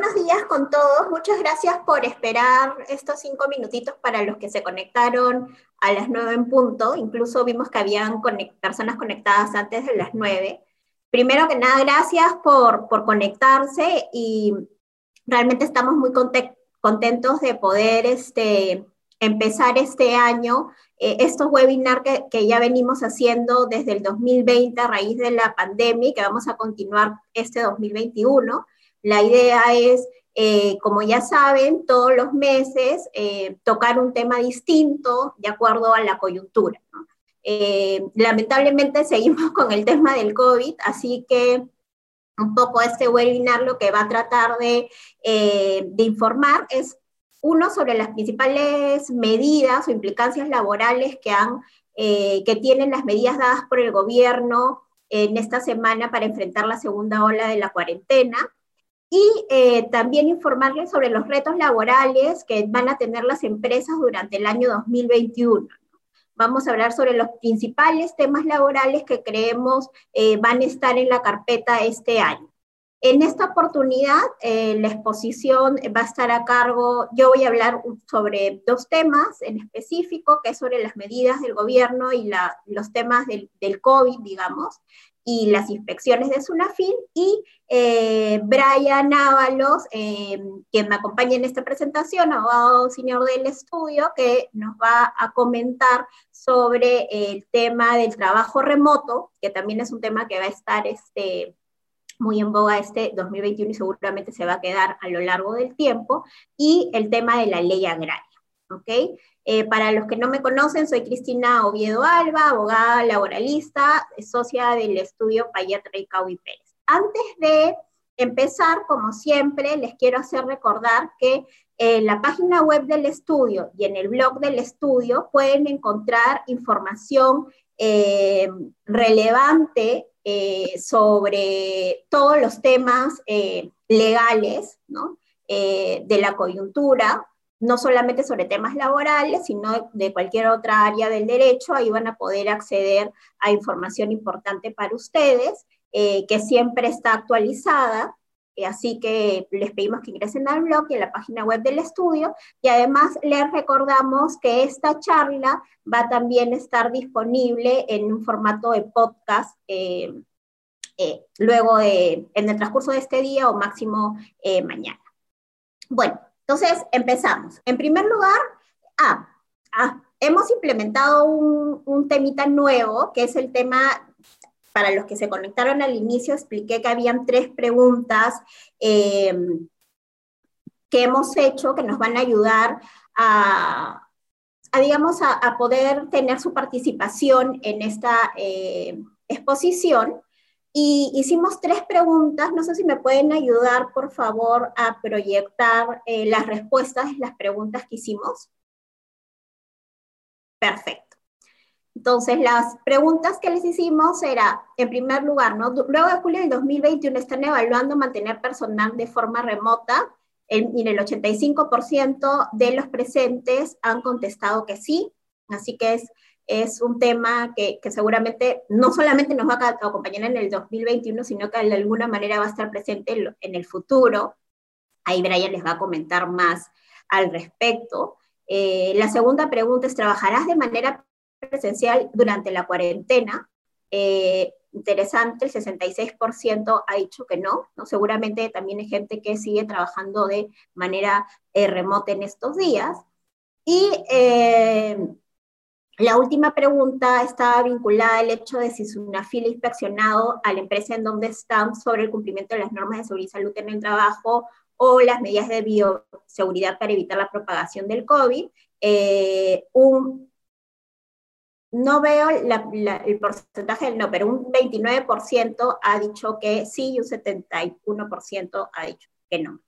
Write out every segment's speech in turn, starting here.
buenos días con todos. Muchas gracias por esperar estos cinco minutitos para los que se conectaron a las nueve en punto. Incluso vimos que habían personas conectadas antes de las nueve. Primero que nada, gracias por, por conectarse y realmente estamos muy contentos de poder este, empezar este año eh, estos webinars que, que, ya venimos haciendo desde el 2020 a raíz de la pandemia y que vamos a continuar este 2021. La idea es, eh, como ya saben, todos los meses eh, tocar un tema distinto de acuerdo a la coyuntura. Eh, lamentablemente seguimos con el tema del COVID, así que un poco este webinar lo que va a tratar de, informar es uno sobre las principales medidas o implicancias laborales que, que tienen las medidas dadas por el gobierno en esta semana para enfrentar la segunda ola de la cuarentena y eh, también informarles sobre los retos laborales que van a tener las empresas durante el año 2021. Vamos a hablar sobre los principales temas laborales que creemos eh, van a estar en la carpeta este año. En esta oportunidad, eh, la exposición va a estar a cargo, yo voy a hablar sobre dos temas en específico, que es sobre las medidas del gobierno y la, los temas del, del COVID, digamos, y las inspecciones de SUNAFIL, y eh, Brian Ábalos, eh, quien me acompaña en esta presentación, abogado señor del estudio, que nos va a comentar sobre el tema del trabajo remoto, que también es un tema que va a estar este, muy en boga este 2021 y seguramente se va a quedar a lo largo del tiempo, y el tema de la ley agraria. ¿Ok? Eh, para los que no me conocen, soy Cristina Oviedo Alba, abogada laboralista, socia del estudio Payatra y Cauy Pérez. Antes de empezar, como siempre, les quiero hacer recordar que en la página web del estudio y en el blog del estudio pueden encontrar información eh, relevante eh, sobre todos los temas legales de la coyuntura, no solamente sobre temas laborales, sino de cualquier otra área del derecho, ahí van a poder acceder a información importante para ustedes, eh, que siempre está actualizada, eh, así que les pedimos que ingresen al blog y a la página web del estudio, y además les recordamos que esta charla va también a estar disponible en un formato de podcast. Eh, luego de, en el transcurso de este día o máximo mañana. Bueno, entonces, empezamos. En primer lugar, hemos implementado un, temita nuevo, que es el tema, para los que se conectaron al inicio, expliqué que habían tres preguntas eh, que hemos hecho que nos van a ayudar a, digamos, a, poder tener su participación en esta eh, exposición. Y hicimos tres preguntas, no sé si me pueden ayudar, por favor, a proyectar eh, las respuestas las preguntas que hicimos. Perfecto. Entonces, las preguntas que les hicimos era, en primer lugar, ¿no? luego de julio del 2021 están evaluando mantener personal de forma remota y el 85% de los presentes han contestado que sí, así que es es un tema que, seguramente no solamente nos va a acompañar en el 2021, sino que de alguna manera va a estar presente en el futuro. Ahí Brian les va a comentar más al respecto. Eh, la segunda pregunta es, ¿trabajarás de manera presencial durante la cuarentena? Eh, interesante, el 66% ha dicho que no, no, seguramente también hay gente que sigue trabajando de manera eh, remota en estos días. Y la última pregunta estaba vinculada al hecho de si fila inspeccionado a la empresa en donde están sobre el cumplimiento de las normas de seguridad y salud en el trabajo o las medidas de bioseguridad para evitar la propagación del COVID. Eh, no veo el porcentaje no, pero un 29% ha dicho que sí y un 71% ha dicho que no.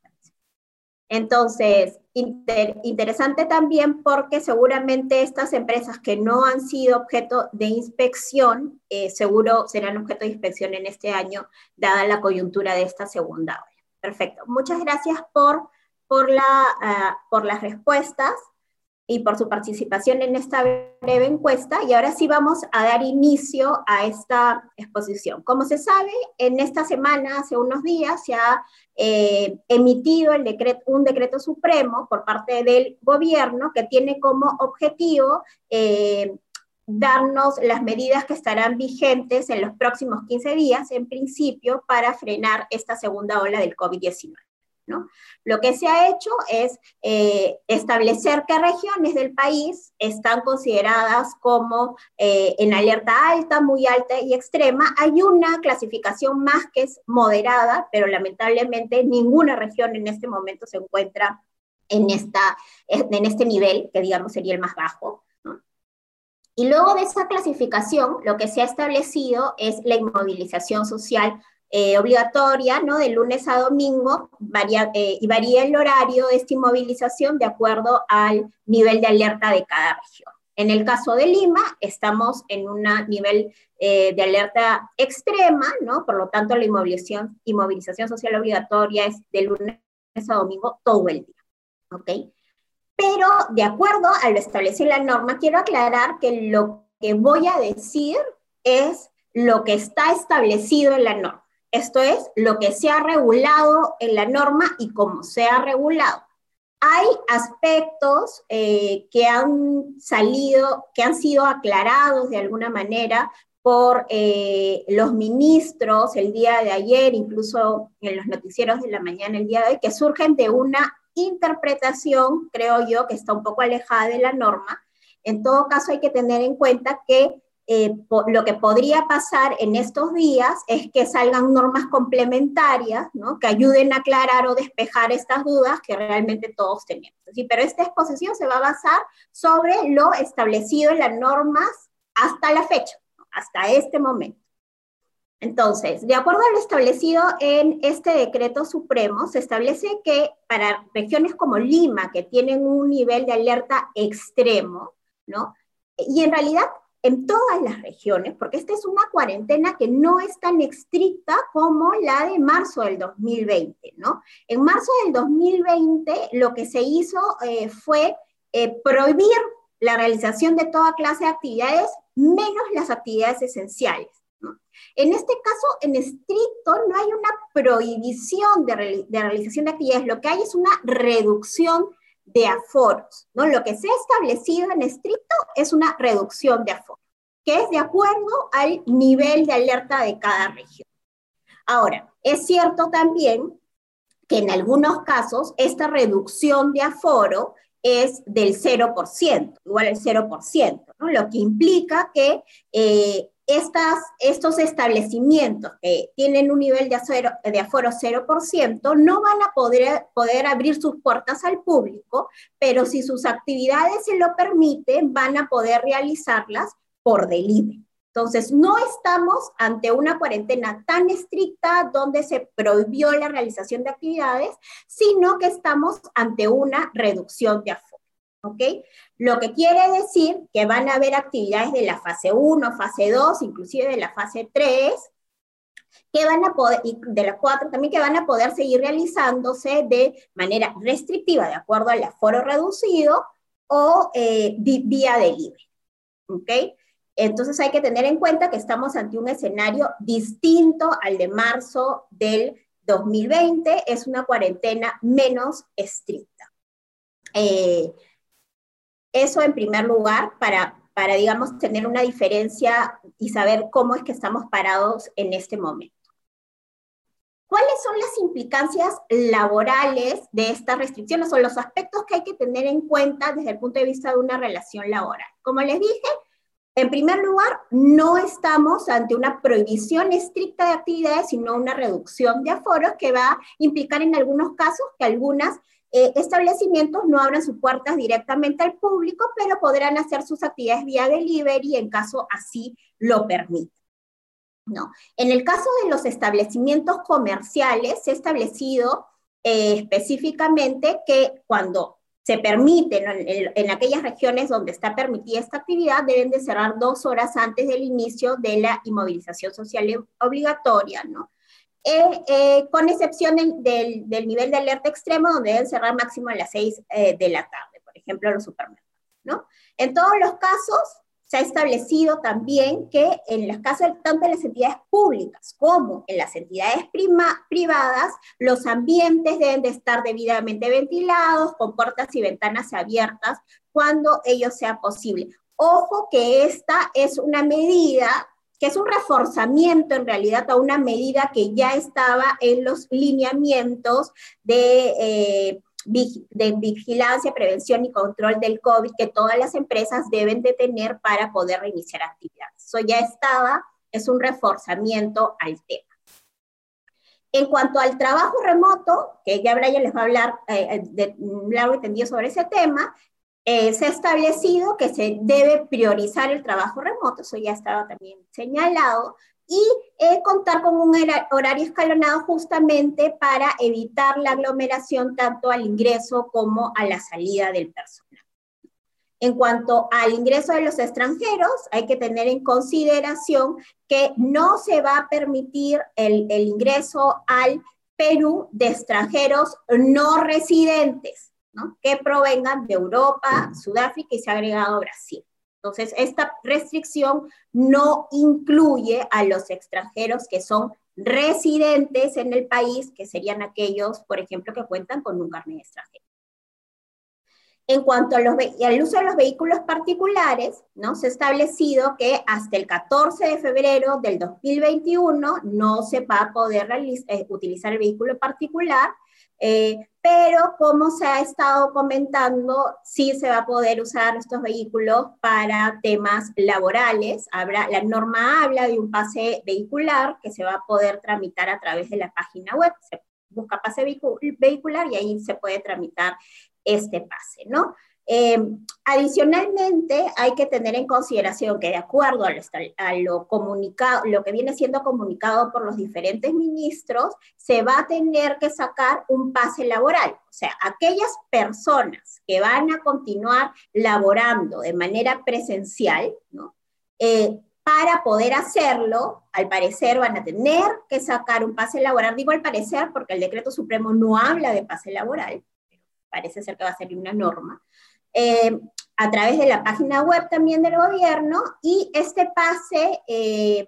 Entonces, interesante también porque seguramente estas empresas que no han sido objeto de inspección, eh, seguro serán objeto de inspección en este año, dada la coyuntura de esta segunda ola. Perfecto. Muchas gracias por, por, la, ah, por las respuestas. Y por su participación en esta breve encuesta. Y ahora sí vamos a dar inicio a esta exposición. Como se sabe, en esta semana, hace unos días, se ha eh, emitido un decreto supremo por parte del gobierno que tiene como objetivo eh, darnos las medidas que estarán vigentes en los próximos 15 días, en principio, para frenar esta segunda ola del COVID-19. ¿No? Lo que se ha hecho es eh, establecer qué regiones del país están consideradas como eh, en alerta alta, muy alta y extrema. Hay una clasificación más que es moderada, pero lamentablemente ninguna región en este momento se encuentra en, esta, en este nivel, que digamos sería el más bajo. Y luego de esa clasificación, lo que se ha establecido es la inmovilización social eh, obligatoria, ¿no? De lunes a domingo, varía, eh, y varía el horario de esta inmovilización de acuerdo al nivel de alerta de cada región. En el caso de Lima, estamos en un nivel eh, de alerta extrema, ¿no? Por lo tanto, la inmovilización, inmovilización social obligatoria es de lunes a domingo todo el día, ¿ok? Pero de acuerdo a lo establecido en la norma, quiero aclarar que lo que voy a decir es lo que está establecido en la norma. Esto es lo que se ha regulado en la norma y cómo se ha regulado. Hay aspectos eh, que han salido, que han sido aclarados de alguna manera por eh, los ministros el día de ayer, incluso en los noticieros de la mañana el día de hoy, que surgen de una interpretación, creo yo, que está un poco alejada de la norma. En todo caso, hay que tener en cuenta que eh, lo que podría pasar en estos días es que salgan normas complementarias ¿no? que ayuden a aclarar o despejar estas dudas que realmente todos tenemos. ¿sí? Pero esta exposición se va a basar sobre lo establecido en las normas hasta la fecha, hasta este momento. Entonces, de acuerdo a lo establecido en este decreto supremo, se establece que para regiones como Lima, que tienen un nivel de alerta extremo, ¿no? Y en realidad en todas las regiones, porque esta es una cuarentena que no es tan estricta como la de marzo del 2020, ¿no? En marzo del 2020 lo que se hizo eh, fue eh, prohibir la realización de toda clase de actividades, menos las actividades esenciales. ¿no? En este caso, en estricto, no hay una prohibición de, de realización de actividades, lo que hay es una reducción de aforos, ¿no? Lo que se ha establecido en estricto es una reducción de aforos, que es de acuerdo al nivel de alerta de cada región. Ahora, es cierto también que en algunos casos esta reducción de aforo es del 0%, igual el 0%, ¿no? lo que implica que eh, estas, estos establecimientos que tienen un nivel de, de aforo 0% no van a poder, poder abrir sus puertas al público, pero si sus actividades se lo permiten, van a poder realizarlas por delivery. Entonces, no estamos ante una cuarentena tan estricta donde se prohibió la realización de actividades, sino que estamos ante una reducción de aforo. ¿Ok? Lo que quiere decir que van a haber actividades de la fase 1, fase 2, inclusive de la fase 3, que van a poder, y de la 4 también, que van a poder seguir realizándose de manera restrictiva, de acuerdo al aforo reducido o eh, vía de libre, ¿ok? Entonces hay que tener en cuenta que estamos ante un escenario distinto al de marzo del 2020, es una cuarentena menos estricta. Eh, eso en primer lugar para, para, digamos, tener una diferencia y saber cómo es que estamos parados en este momento. ¿Cuáles son las implicancias laborales de estas restricciones o los aspectos que hay que tener en cuenta desde el punto de vista de una relación laboral? Como les dije, en primer lugar, no estamos ante una prohibición estricta de actividades, sino una reducción de aforos que va a implicar en algunos casos que algunas eh, establecimientos no abran sus puertas directamente al público, pero podrán hacer sus actividades vía delivery en caso así lo permita. No. En el caso de los establecimientos comerciales, se ha establecido eh, específicamente que cuando se permite en, en, aquellas regiones donde está permitida esta actividad, deben de cerrar dos horas antes del inicio de la inmovilización social obligatoria, ¿no? Eh, con excepción del, nivel de alerta extremo, donde deben cerrar máximo a las 6 eh, de la tarde, por ejemplo, los supermercados. ¿no? En todos los casos, se ha establecido también que en los casos tanto en las entidades públicas como en las entidades privadas, los ambientes deben de estar debidamente ventilados, con puertas y ventanas abiertas cuando ello sea posible. Ojo que esta es una medida que es un reforzamiento en realidad a una medida que ya estaba en los lineamientos de... Eh, de vigilancia, prevención y control del COVID que todas las empresas deben de tener para poder reiniciar actividades. Eso ya estaba, es un reforzamiento al tema. En cuanto al trabajo remoto, que ya Brian les va a hablar eh, de largo y tendido sobre ese tema, eh, se ha establecido que se debe priorizar el trabajo remoto, eso ya estaba también señalado, y eh, contar con un horario escalonado justamente para evitar la aglomeración tanto al ingreso como a la salida del personal. En cuanto al ingreso de los extranjeros, hay que tener en consideración que no se va a permitir el, el ingreso al Perú de extranjeros no residentes, ¿no? que provengan de Europa, Sudáfrica y se ha agregado Brasil. Entonces, esta restricción no incluye a los extranjeros que son residentes en el país, que serían aquellos, por ejemplo, que cuentan con un carnet extranjero. En cuanto al uso de los vehículos particulares, ¿no? se ha establecido que hasta el 14 de febrero del 2021 no se va a poder eh, utilizar el vehículo particular eh, pero como se ha estado comentando, sí se va a poder usar estos vehículos para temas laborales. La norma habla de un pase vehicular que se va a poder tramitar a través de la página web. Se busca pase vehicular y ahí se puede tramitar este pase, ¿no? Eh, adicionalmente, hay que tener en consideración que de acuerdo a lo, comunicado, lo que viene siendo comunicado por los diferentes ministros, se va a tener que sacar un pase laboral. O sea, aquellas personas que van a continuar laborando de manera presencial. Eh, para poder hacerlo, al parecer van a tener que sacar un pase laboral. Digo al parecer porque el decreto supremo no habla de pase laboral, parece ser que va a ser una norma. Eh, a través de la página web también del gobierno y este pase eh,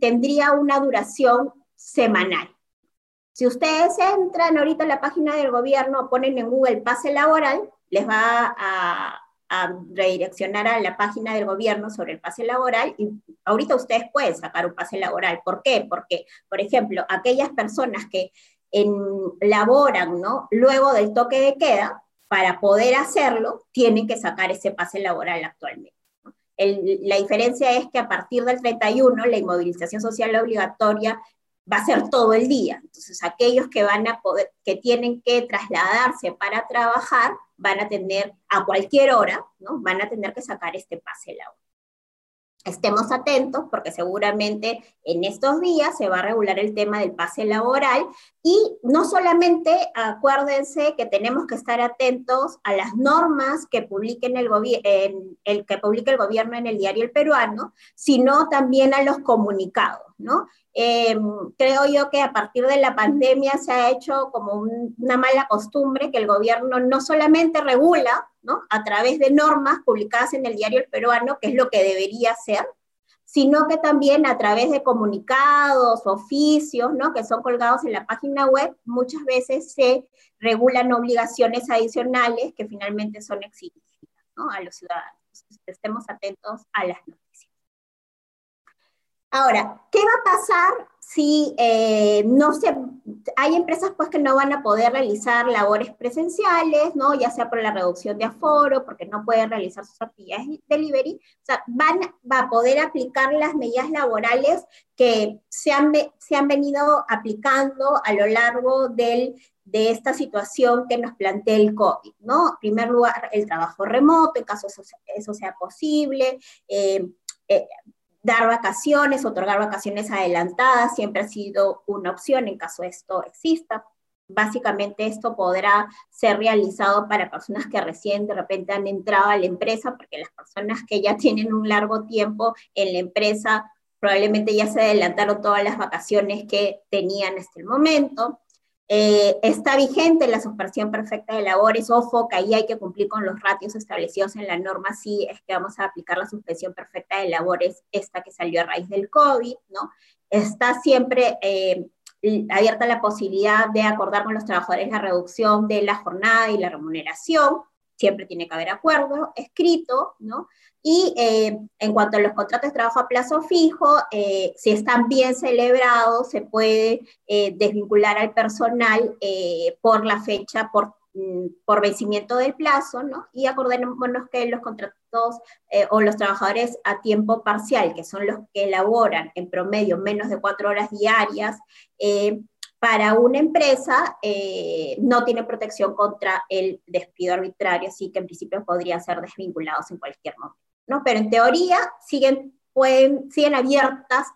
tendría una duración semanal. Si ustedes entran ahorita en la página del gobierno, ponen en Google pase laboral, les va a, a redireccionar a la página del gobierno sobre el pase laboral y ahorita ustedes pueden sacar un pase laboral. ¿Por qué? Porque, por ejemplo, aquellas personas que en, laboran ¿no? luego del toque de queda, para poder hacerlo, tienen que sacar ese pase laboral actualmente. la diferencia es que a partir del 31, la inmovilización social obligatoria va a ser todo el día. Entonces, aquellos que van a poder, que tienen que trasladarse para trabajar, van a tener a cualquier hora, ¿no? Van a tener que sacar este pase laboral estemos atentos porque seguramente en estos días se va a regular el tema del pase laboral y no solamente acuérdense que tenemos que estar atentos a las normas que publique el, que publique el gobierno en el diario El Peruano, sino también a los comunicados, ¿no? Em, creo yo que a partir de la pandemia se ha hecho como una mala costumbre que el gobierno no solamente regula, ¿no? A través de normas publicadas en el diario El Peruano, que es lo que debería ser, sino que también a través de comunicados, oficios, ¿no? Que son colgados en la página web, muchas veces se regulan obligaciones adicionales que finalmente son exigidas. A los ciudadanos. estemos atentos a las normas. Ahora, ¿qué va a pasar si eh, no hay empresas pues que no van a poder realizar labores presenciales, ¿no? Ya sea por la reducción de aforo, porque no pueden realizar sus actividades de delivery, o sea, van va a poder aplicar las medidas laborales que se han, se han venido aplicando a lo largo del de esta situación que nos plantea el COVID, ¿no? En primer lugar, el trabajo remoto, en caso eso, eso sea posible, eh, eh, dar vacaciones, otorgar vacaciones adelantadas siempre ha sido una opción en caso esto exista. Básicamente esto podrá ser realizado para personas que recién de repente han entrado a la empresa, porque las personas que ya tienen un largo tiempo en la empresa probablemente ya se adelantaron todas las vacaciones que tenían hasta el momento. Eh, está vigente la suspensión perfecta de labores, ojo que ahí hay que cumplir con los ratios establecidos en la norma, si es que vamos a aplicar la suspensión perfecta de labores, esta que salió a raíz del COVID, ¿no? Está siempre eh, abierta la posibilidad de acordar con los trabajadores la reducción de la jornada y la remuneración, siempre tiene que haber acuerdo escrito, ¿no? Y eh, en cuanto a los contratos de trabajo a plazo fijo, eh, si están bien celebrados, se puede eh, desvincular al personal por la fecha, por, mm, por vencimiento del plazo, ¿no? Y acordémonos que los contratos o los trabajadores a tiempo parcial, que son los que elaboran en promedio menos de cuatro horas diarias, para una empresa no tiene protección contra el despido arbitrario, así que en principio podrían ser desvinculados en cualquier momento. ¿No? Pero en teoría siguen, pueden, siguen abiertas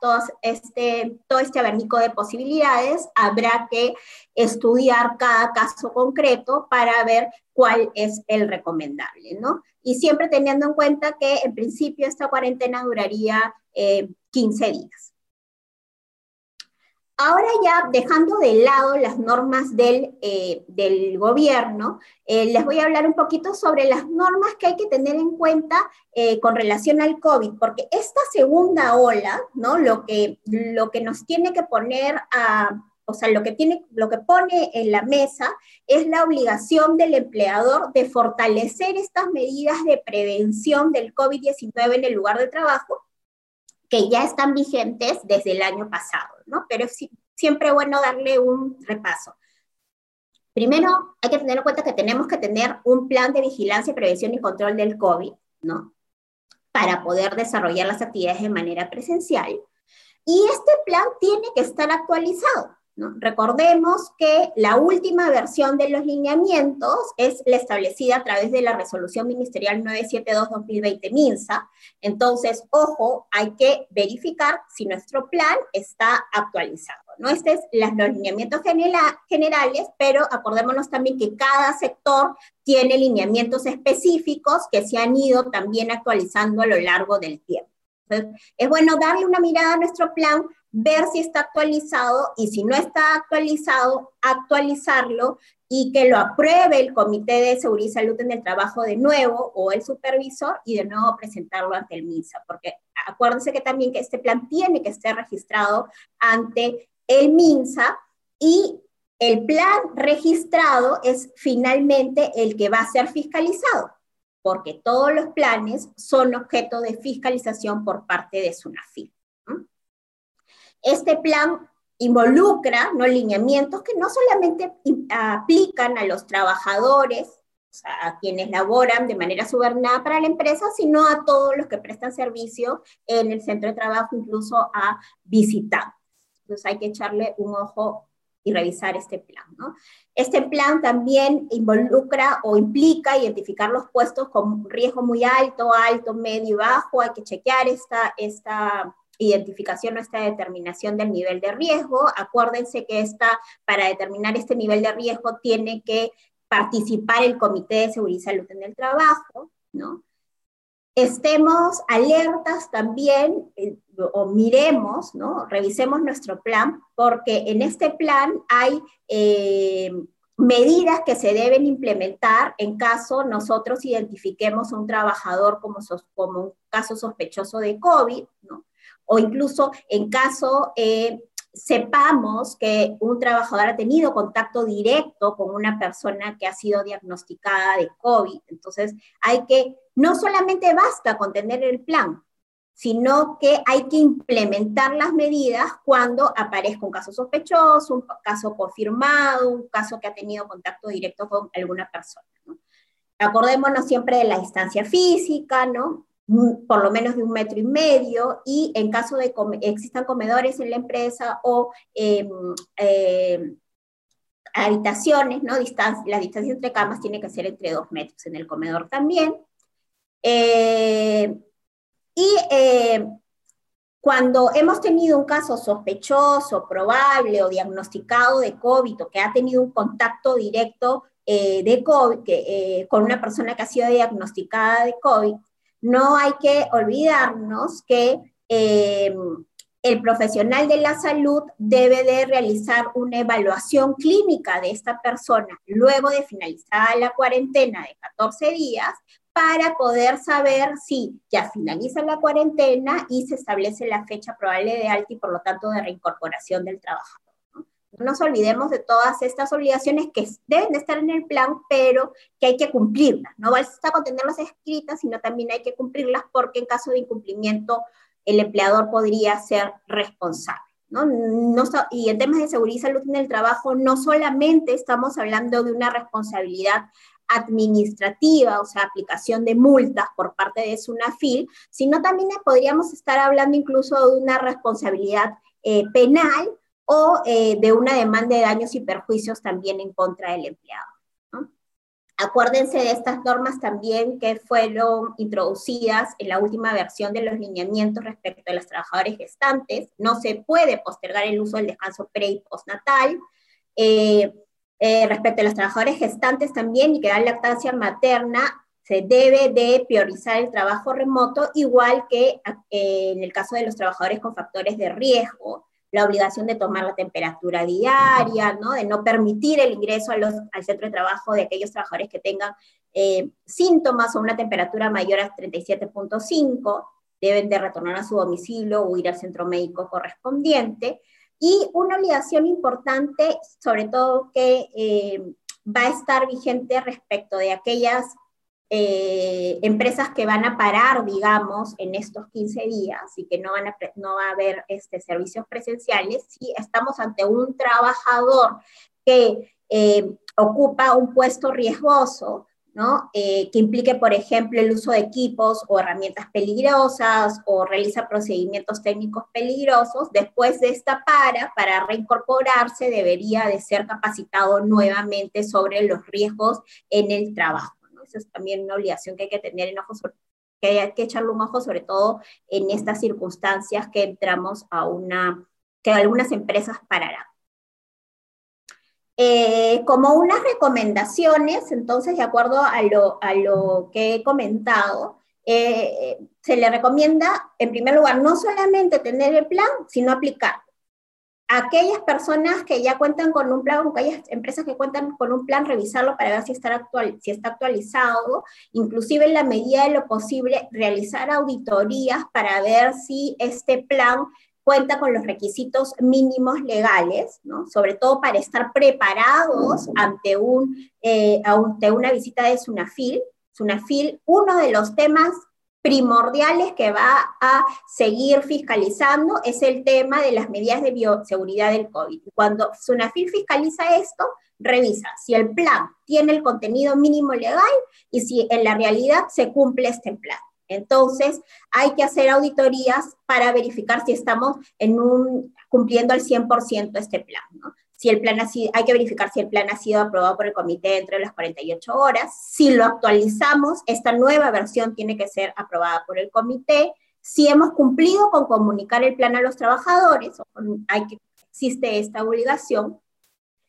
este, todo este abanico de posibilidades. Habrá que estudiar cada caso concreto para ver cuál es el recomendable, ¿no? Y siempre teniendo en cuenta que en principio esta cuarentena duraría 15 eh, días. Ahora ya dejando de lado las normas del, eh, del gobierno, eh, les voy a hablar un poquito sobre las normas que hay que tener en cuenta eh, con relación al COVID, porque esta segunda ola, ¿no? Lo que, lo que nos tiene que poner a, o sea, lo que, tiene, lo que pone en la mesa es la obligación del empleador de fortalecer estas medidas de prevención del COVID-19 en el lugar de trabajo que ya están vigentes desde el año pasado, ¿no? Pero es siempre bueno darle un repaso. Primero, hay que tener en cuenta que tenemos que tener un plan de vigilancia, prevención y control del COVID, ¿no? Para poder desarrollar las actividades de manera presencial. Y este plan tiene que estar actualizado. Recordemos que la última versión de los lineamientos es la establecida a través de la resolución ministerial 972-2020 MINSA. Entonces, ojo, hay que verificar si nuestro plan está actualizado. ¿no? Estos son los lineamientos generales, pero acordémonos también que cada sector tiene lineamientos específicos que se han ido también actualizando a lo largo del tiempo. Entonces, es bueno darle una mirada a nuestro plan ver si está actualizado y si no está actualizado, actualizarlo y que lo apruebe el Comité de Seguridad y Salud en el Trabajo de nuevo o el supervisor y de nuevo presentarlo ante el MINSA, porque acuérdense que también que este plan tiene que ser registrado ante el MINSA y el plan registrado es finalmente el que va a ser fiscalizado, porque todos los planes son objeto de fiscalización por parte de SUNAFIL. Este plan involucra ¿no? lineamientos que no solamente aplican a los trabajadores, o sea, a quienes laboran de manera subordinada para la empresa, sino a todos los que prestan servicio en el centro de trabajo, incluso a visitantes. Entonces hay que echarle un ojo y revisar este plan. ¿no? Este plan también involucra o implica identificar los puestos con riesgo muy alto, alto, medio y bajo. Hay que chequear esta, esta identificación o esta determinación del nivel de riesgo. Acuérdense que esta, para determinar este nivel de riesgo tiene que participar el Comité de Seguridad y Salud en el Trabajo, ¿no? Estemos alertas también eh, o miremos, ¿no? Revisemos nuestro plan, porque en este plan hay eh, medidas que se deben implementar en caso nosotros identifiquemos a un trabajador como, como un caso sospechoso de COVID, ¿no? O incluso en caso eh, sepamos que un trabajador ha tenido contacto directo con una persona que ha sido diagnosticada de COVID. Entonces, hay que, no solamente basta con tener el plan, sino que hay que implementar las medidas cuando aparezca un caso sospechoso, un caso confirmado, un caso que ha tenido contacto directo con alguna persona. Acordémonos siempre de la distancia física, ¿no? Por lo menos de un metro y medio y en caso de que existan comedores en la empresa o em, em, habitaciones, ¿no? la distancia entre camas tiene que ser entre dos metros en el comedor también. Eh, y eh, cuando hemos tenido un caso sospechoso, probable o diagnosticado de COVID o que ha tenido un contacto directo eh, de COVID, que, con una persona que ha sido diagnosticada de COVID, no hay que olvidarnos que eh, el profesional de la salud debe de realizar una evaluación clínica de esta persona luego de finalizada la cuarentena de 14 días para poder saber si ya finaliza la cuarentena y se establece la fecha probable de alta y por lo tanto de reincorporación del trabajador. No nos olvidemos de todas estas obligaciones que deben de estar en el plan, pero que hay que cumplirlas. No basta con tenerlas escritas, sino también hay que cumplirlas porque en caso de incumplimiento el empleador podría ser responsable. ¿no? No, y en temas de seguridad y salud en el trabajo, no solamente estamos hablando de una responsabilidad administrativa, o sea, aplicación de multas por parte de SUNAFIL, sino también podríamos estar hablando incluso de una responsabilidad eh, penal o eh, de una demanda de daños y perjuicios también en contra del empleado. Acuérdense de estas normas también que fueron introducidas en la última versión de los lineamientos respecto a los trabajadores gestantes. No se puede postergar el uso del descanso pre y postnatal. Eh, eh, respecto a los trabajadores gestantes también y que dan lactancia materna, se debe de priorizar el trabajo remoto, igual que en el caso de los trabajadores con factores de riesgo la obligación de tomar la temperatura diaria, ¿no? de no permitir el ingreso a los, al centro de trabajo de aquellos trabajadores que tengan eh, síntomas o una temperatura mayor a 37.5, deben de retornar a su domicilio o ir al centro médico correspondiente. Y una obligación importante, sobre todo que eh, va a estar vigente respecto de aquellas eh, empresas que van a parar, digamos, en estos 15 días y que no, van a, no va a haber este, servicios presenciales, si estamos ante un trabajador que eh, ocupa un puesto riesgoso, ¿no? Eh, que implique, por ejemplo, el uso de equipos o herramientas peligrosas o realiza procedimientos técnicos peligrosos, después de esta para, para reincorporarse, debería de ser capacitado nuevamente sobre los riesgos en el trabajo es también una obligación que hay que tener en ojo, que hay que echarle un ojo sobre todo en estas circunstancias que entramos a una, que algunas empresas pararán. Eh, como unas recomendaciones, entonces, de acuerdo a lo, a lo que he comentado, eh, se le recomienda, en primer lugar, no solamente tener el plan, sino aplicar aquellas personas que ya cuentan con un plan, aquellas empresas que cuentan con un plan, revisarlo para ver si está, actual, si está actualizado, inclusive en la medida de lo posible, realizar auditorías para ver si este plan cuenta con los requisitos mínimos legales, ¿no? sobre todo para estar preparados ante, un, eh, ante una visita de SUNAFIL. SUNAFIL, uno de los temas primordiales que va a seguir fiscalizando es el tema de las medidas de bioseguridad del COVID. Cuando SUNAFIL fiscaliza esto, revisa si el plan tiene el contenido mínimo legal y si en la realidad se cumple este plan. Entonces, hay que hacer auditorías para verificar si estamos en un, cumpliendo al 100% este plan. ¿no? Si el plan ha sido, hay que verificar si el plan ha sido aprobado por el comité dentro de las 48 horas. Si lo actualizamos, esta nueva versión tiene que ser aprobada por el comité. Si hemos cumplido con comunicar el plan a los trabajadores, hay que, existe esta obligación.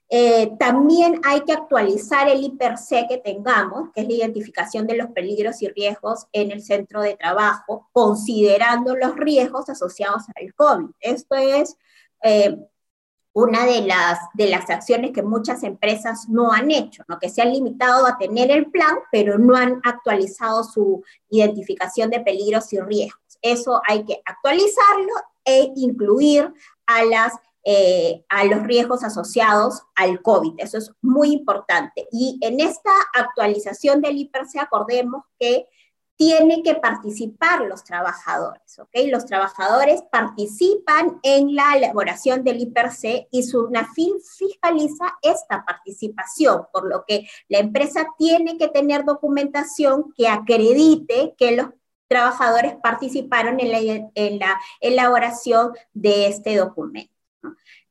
Eh, también hay que actualizar el IPRC que tengamos, que es la identificación de los peligros y riesgos en el centro de trabajo, considerando los riesgos asociados al COVID. Esto es eh, una de las, de las acciones que muchas empresas no han hecho, ¿no? que se han limitado a tener el plan, pero no han actualizado su identificación de peligros y riesgos. Eso hay que actualizarlo e incluir a, las, eh, a los riesgos asociados al COVID. Eso es muy importante. Y en esta actualización del IPRC, acordemos que tienen que participar los trabajadores, ¿ok? Los trabajadores participan en la elaboración del IPRC y SUNAFIL fiscaliza esta participación, por lo que la empresa tiene que tener documentación que acredite que los trabajadores participaron en la, en la elaboración de este documento.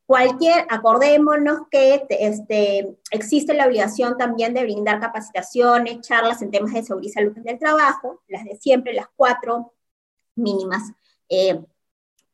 Cualquier, acordémonos que este, existe la obligación también de brindar capacitaciones, charlas en temas de seguridad y salud del trabajo, las de siempre, las cuatro mínimas eh,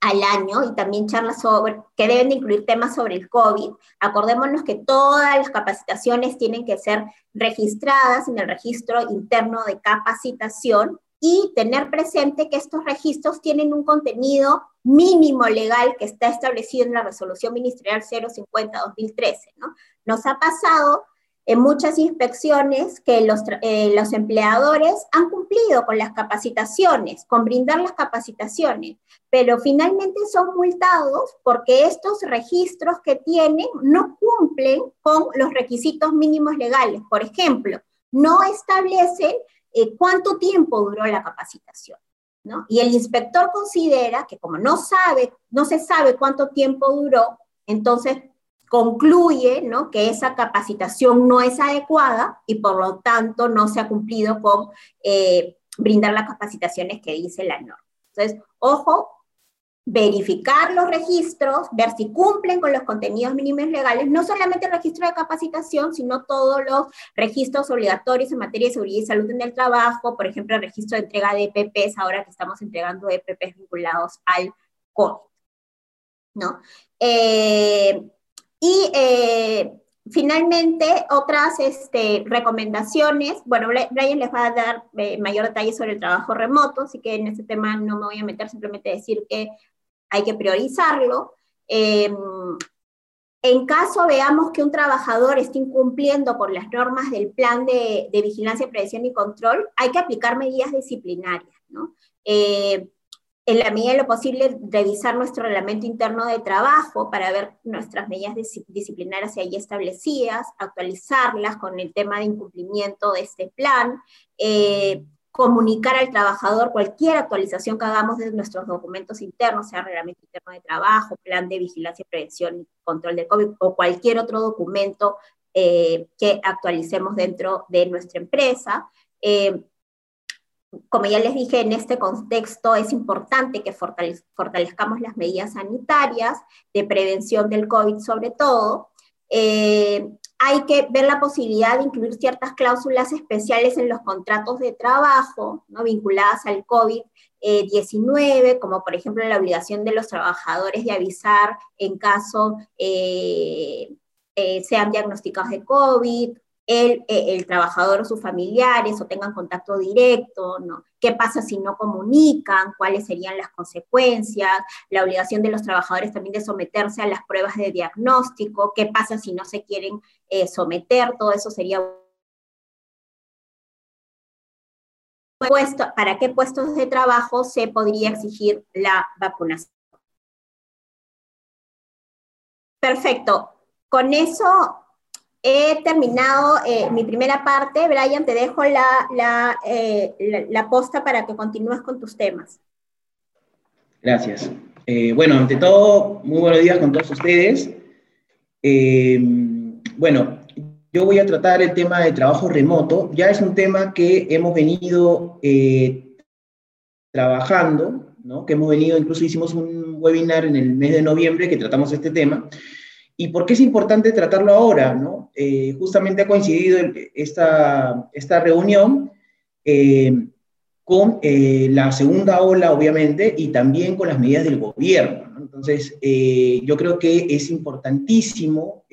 al año, y también charlas sobre, que deben de incluir temas sobre el COVID. Acordémonos que todas las capacitaciones tienen que ser registradas en el registro interno de capacitación y tener presente que estos registros tienen un contenido mínimo legal que está establecido en la resolución ministerial 050-2013. ¿no? Nos ha pasado en muchas inspecciones que los, eh, los, empleadores han cumplido con las capacitaciones, con brindar las capacitaciones, pero finalmente son multados porque estos registros que tienen no cumplen con los requisitos mínimos legales. Por ejemplo, no establecen eh, cuánto tiempo duró la capacitación. ¿no? Y el inspector considera que como no sabe, no se sabe cuánto tiempo duró, entonces concluye ¿no? que esa capacitación no es adecuada y por lo tanto no se ha cumplido con eh, brindar las capacitaciones que dice la norma. Entonces, ojo, verificar los registros, ver si cumplen con los contenidos mínimos legales, no solamente el registro de capacitación, sino todos los registros obligatorios en materia de seguridad y salud en el trabajo, por ejemplo, el registro de entrega de EPPs, ahora que estamos entregando EPPs vinculados al COVID. ¿no? Eh, y eh, finalmente, otras este, recomendaciones. Bueno, Brian les va a dar eh, mayor detalle sobre el trabajo remoto, así que en ese tema no me voy a meter, simplemente decir que hay que priorizarlo. Em, en caso veamos que un trabajador esté incumpliendo con las normas del plan de, vigilancia, prevención y control, hay que aplicar medidas disciplinarias. Eh, en la medida de lo posible, revisar nuestro reglamento interno de trabajo para ver nuestras medidas disciplinarias ahí establecidas, actualizarlas con el tema de incumplimiento de este plan, eh, comunicar al trabajador cualquier actualización que hagamos de nuestros documentos internos, sea reglamento interno de trabajo, plan de vigilancia, prevención y control del COVID o cualquier otro documento eh, que actualicemos dentro de nuestra empresa. Eh, como ya les dije, en este contexto es importante que fortalezcamos las medidas sanitarias de prevención del COVID sobre todo. Eh, hay que ver la posibilidad de incluir ciertas cláusulas especiales en los contratos de trabajo ¿no? vinculadas al COVID-19, como por ejemplo la obligación de los trabajadores de avisar en caso eh, eh, sean diagnosticados de COVID el, eh, el, trabajador o sus familiares o tengan contacto directo, ¿no? ¿Qué pasa si no comunican? ¿Cuáles serían las consecuencias? La obligación de los trabajadores también de someterse a las pruebas de diagnóstico. ¿Qué pasa si no se quieren eh, someter? Todo eso sería... ¿Para qué puestos de trabajo se podría exigir la vacunación? Perfecto. Con eso He terminado eh, mi primera parte. Brian, te dejo la, la, eh, la, posta para que continúes con tus temas. Gracias. Eh, bueno, ante todo, muy buenos días con todos ustedes. bueno, yo voy a tratar el tema de trabajo remoto. Ya es un tema que hemos venido trabajando, ¿no? que hemos venido, incluso hicimos un webinar en el mes de noviembre que tratamos este tema. ¿Y por qué es importante tratarlo ahora? ¿no? Eh, justamente ha coincidido esta, esta reunión eh, con eh, la segunda ola, obviamente, y también con las medidas del gobierno. Entonces, yo creo que es importantísimo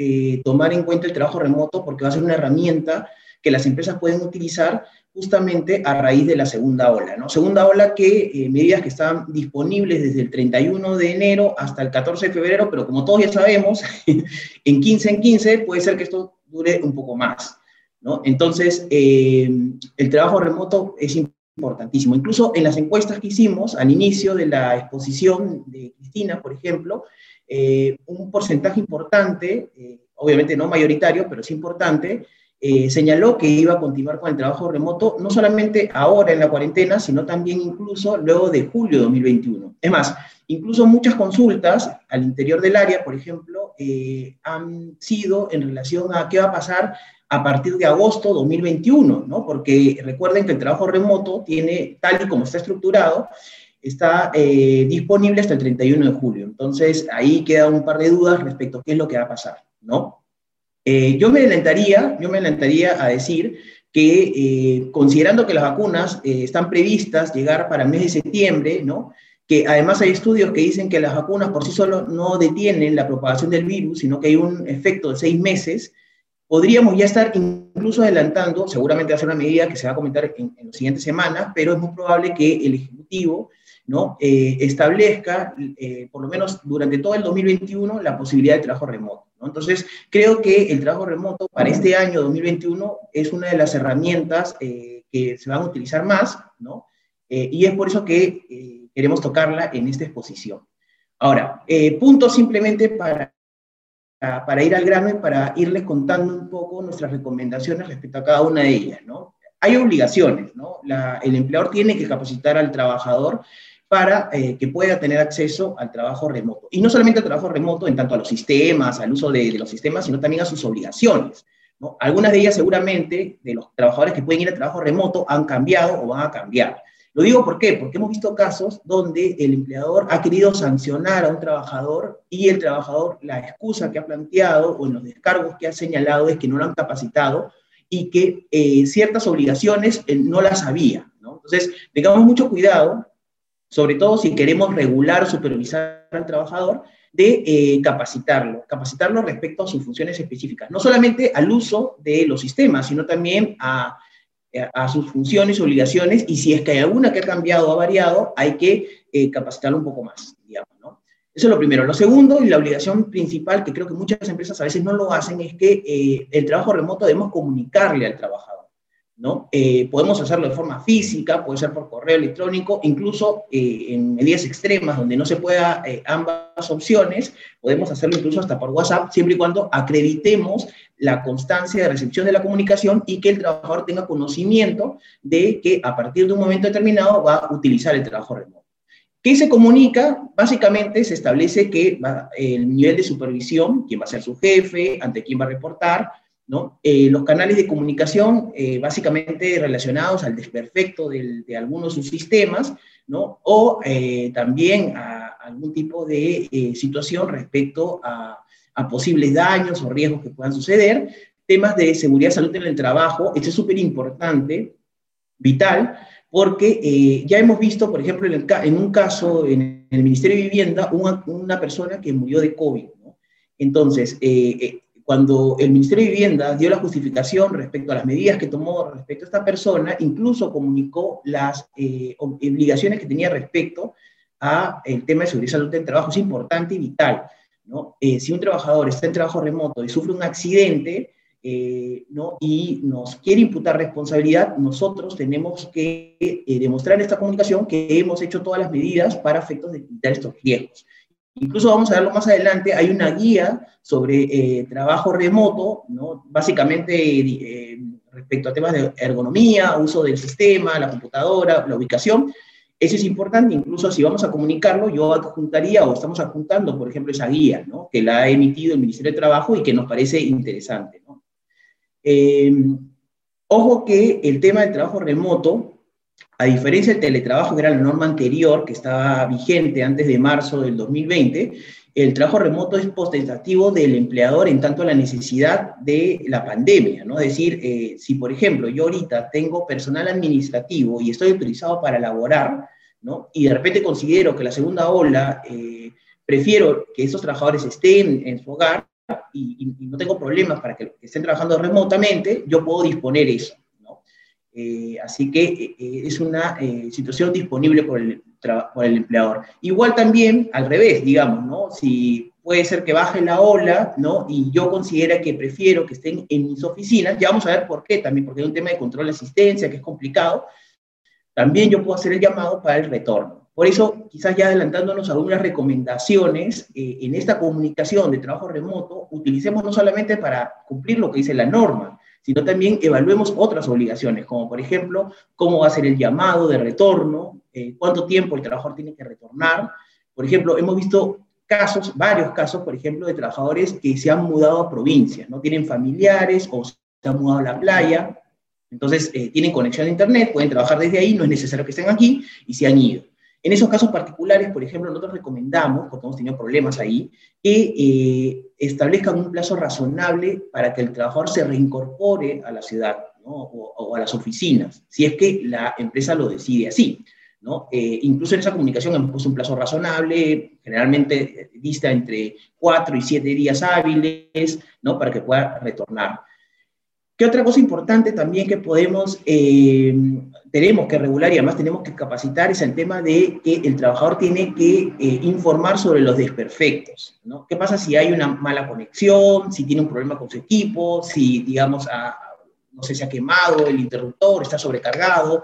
tomar en cuenta el trabajo remoto porque va a ser una herramienta que las empresas pueden utilizar justamente a raíz de la segunda ola. ¿no? Segunda ola que eh, medidas que están disponibles desde el 31 de enero hasta el 14 de febrero, pero como todos ya sabemos, en 15 en 15 puede ser que esto dure un poco más. ¿no? Entonces, eh, el trabajo remoto es importantísimo. Incluso en las encuestas que hicimos al inicio de la exposición de Cristina, por ejemplo, eh, un porcentaje importante, obviamente no mayoritario, pero es importante, eh, señaló que iba a continuar con el trabajo remoto, no solamente ahora en la cuarentena, sino también incluso luego de julio de 2021. Es más, incluso muchas consultas al interior del área, por ejemplo, eh, han sido en relación a qué va a pasar a partir de agosto de 2021, ¿no? Porque recuerden que el trabajo remoto tiene, tal y como está estructurado, está eh, disponible hasta el 31 de julio. Entonces, ahí queda un par de dudas respecto a qué es lo que va a pasar, ¿no? Eh, yo, me adelantaría, yo me adelantaría a decir que eh, considerando que las vacunas eh, están previstas llegar para el mes de septiembre, ¿no? que además hay estudios que dicen que las vacunas por sí solo no detienen la propagación del virus, sino que hay un efecto de seis meses, podríamos ya estar incluso adelantando, seguramente va a ser una medida que se va a comentar en, las siguientes semanas, pero es muy probable que el Ejecutivo ¿no? Eh, establezca, eh, por lo menos durante todo el 2021, la posibilidad de trabajo remoto. ¿no? Entonces, creo que el trabajo remoto para este año 2021 es una de las herramientas eh, que se van a utilizar más, ¿no? y es por eso que queremos tocarla en esta exposición. Ahora, punto simplemente para para ir al grano y para irles contando un poco nuestras recomendaciones respecto a cada una de ellas, ¿no? Hay obligaciones, ¿no? el empleador tiene que capacitar al trabajador para eh, que pueda tener acceso al trabajo remoto. Y no solamente al trabajo remoto en tanto a los sistemas, al uso de, los sistemas, sino también a sus obligaciones. ¿no? Algunas de ellas seguramente, de los trabajadores que pueden ir al trabajo remoto, han cambiado o van a cambiar. Lo digo por qué, porque hemos visto casos donde el empleador ha querido sancionar a un trabajador y el trabajador, la excusa que ha planteado o en los descargos que ha señalado es que no lo han capacitado y que eh, ciertas obligaciones no las había. Entonces, tengamos mucho cuidado sobre todo si queremos regular supervisar al trabajador, de eh, capacitarlo, capacitarlo respecto a sus funciones específicas, no solamente al uso de los sistemas, sino también a, a sus funciones obligaciones, y si es que hay alguna que ha cambiado o ha variado, hay que eh, capacitarlo un poco más, digamos, ¿no? Eso es lo primero. Lo segundo, y la obligación principal, que creo que muchas empresas a veces no lo hacen, es que eh, el trabajo remoto debemos comunicarle al trabajador. ¿No? Eh, podemos hacerlo de forma física, puede ser por correo electrónico, incluso eh, en medidas extremas donde no se pueda eh, ambas opciones, podemos hacerlo incluso hasta por WhatsApp, siempre y cuando acreditemos la constancia de recepción de la comunicación y que el trabajador tenga conocimiento de que a partir de un momento determinado va a utilizar el trabajo remoto. ¿Qué se comunica? Básicamente se establece que el nivel de supervisión, quién va a ser su jefe, ante quién va a reportar, eh, los canales de comunicación eh, básicamente relacionados al desperfecto de algunos subsistemas, ¿no? O eh, también a, algún tipo de situación respecto a, posibles daños o riesgos que puedan suceder. Temas de seguridad, salud en el trabajo, esto es súper importante, vital, porque ya hemos visto, por ejemplo, en, un caso en el Ministerio de Vivienda, una, una persona que murió de COVID. ¿no? Entonces, cuando el Ministerio de Vivienda dio la justificación respecto a las medidas que tomó respecto a esta persona, incluso comunicó las eh, obligaciones que tenía respecto a el tema de seguridad y salud en trabajo. Es importante y vital. ¿no? Eh, si un trabajador está en trabajo remoto y sufre un accidente eh, ¿no? y nos quiere imputar responsabilidad, nosotros tenemos que demostrar en esta comunicación que hemos hecho todas las medidas para efectos de evitar estos riesgos. Incluso vamos a verlo más adelante, hay una guía sobre eh, trabajo remoto, básicamente eh, respecto a temas de ergonomía, uso del sistema, la computadora, la ubicación. Eso es importante, incluso si vamos a comunicarlo, yo adjuntaría o estamos adjuntando, por ejemplo, esa guía, que la ha emitido el Ministerio de Trabajo y que nos parece interesante. Eh, ojo que el tema del trabajo remoto a diferencia del teletrabajo, que era la norma anterior, que estaba vigente antes de marzo del 2020, el trabajo remoto es potestativo del empleador en tanto a la necesidad de la pandemia, ¿no? Es decir, eh, si por ejemplo yo ahorita tengo personal administrativo y estoy autorizado para laborar, ¿no? Y de repente considero que la segunda ola, eh, prefiero que esos trabajadores estén en su hogar y, y no tengo problemas para que estén trabajando remotamente, yo puedo disponer eso. Eh, así que eh, eh, es una situación disponible por el, por el empleador. Igual también al revés, digamos, ¿no? Si puede ser que baje la ola, ¿no? Y yo considero que prefiero que estén en mis oficinas, ya vamos a ver por qué, también porque hay un tema de control de asistencia que es complicado, también yo puedo hacer el llamado para el retorno. Por eso, quizás ya adelantándonos algunas recomendaciones, en esta comunicación de trabajo remoto, utilicemos no solamente para cumplir lo que dice la norma, sino también evaluemos otras obligaciones, como por ejemplo, cómo va a ser el llamado de retorno, eh, cuánto tiempo el trabajador tiene que retornar. Por ejemplo, hemos visto casos, varios casos, por ejemplo, de trabajadores que se han mudado a provincias, no tienen familiares o se han mudado a la playa, entonces eh, tienen conexión a Internet, pueden trabajar desde ahí, no es necesario que estén aquí y se han ido. En esos casos particulares, por ejemplo, nosotros recomendamos, porque hemos tenido problemas ahí, que eh, establezcan un plazo razonable para que el trabajador se reincorpore a la ciudad o, a las oficinas, si es que la empresa lo decide así. ¿no? Eh, incluso en esa comunicación hemos puesto un plazo razonable, generalmente dista entre cuatro y siete días hábiles, ¿no? para que pueda retornar. ¿Qué otra cosa importante también que podemos, eh, tenemos que regular y además tenemos que capacitar es el tema de que el trabajador tiene que eh, informar sobre los desperfectos, ¿no? ¿Qué pasa si hay una mala conexión, si tiene un problema con su equipo, si, digamos, no sé, se ha quemado el interruptor, está sobrecargado?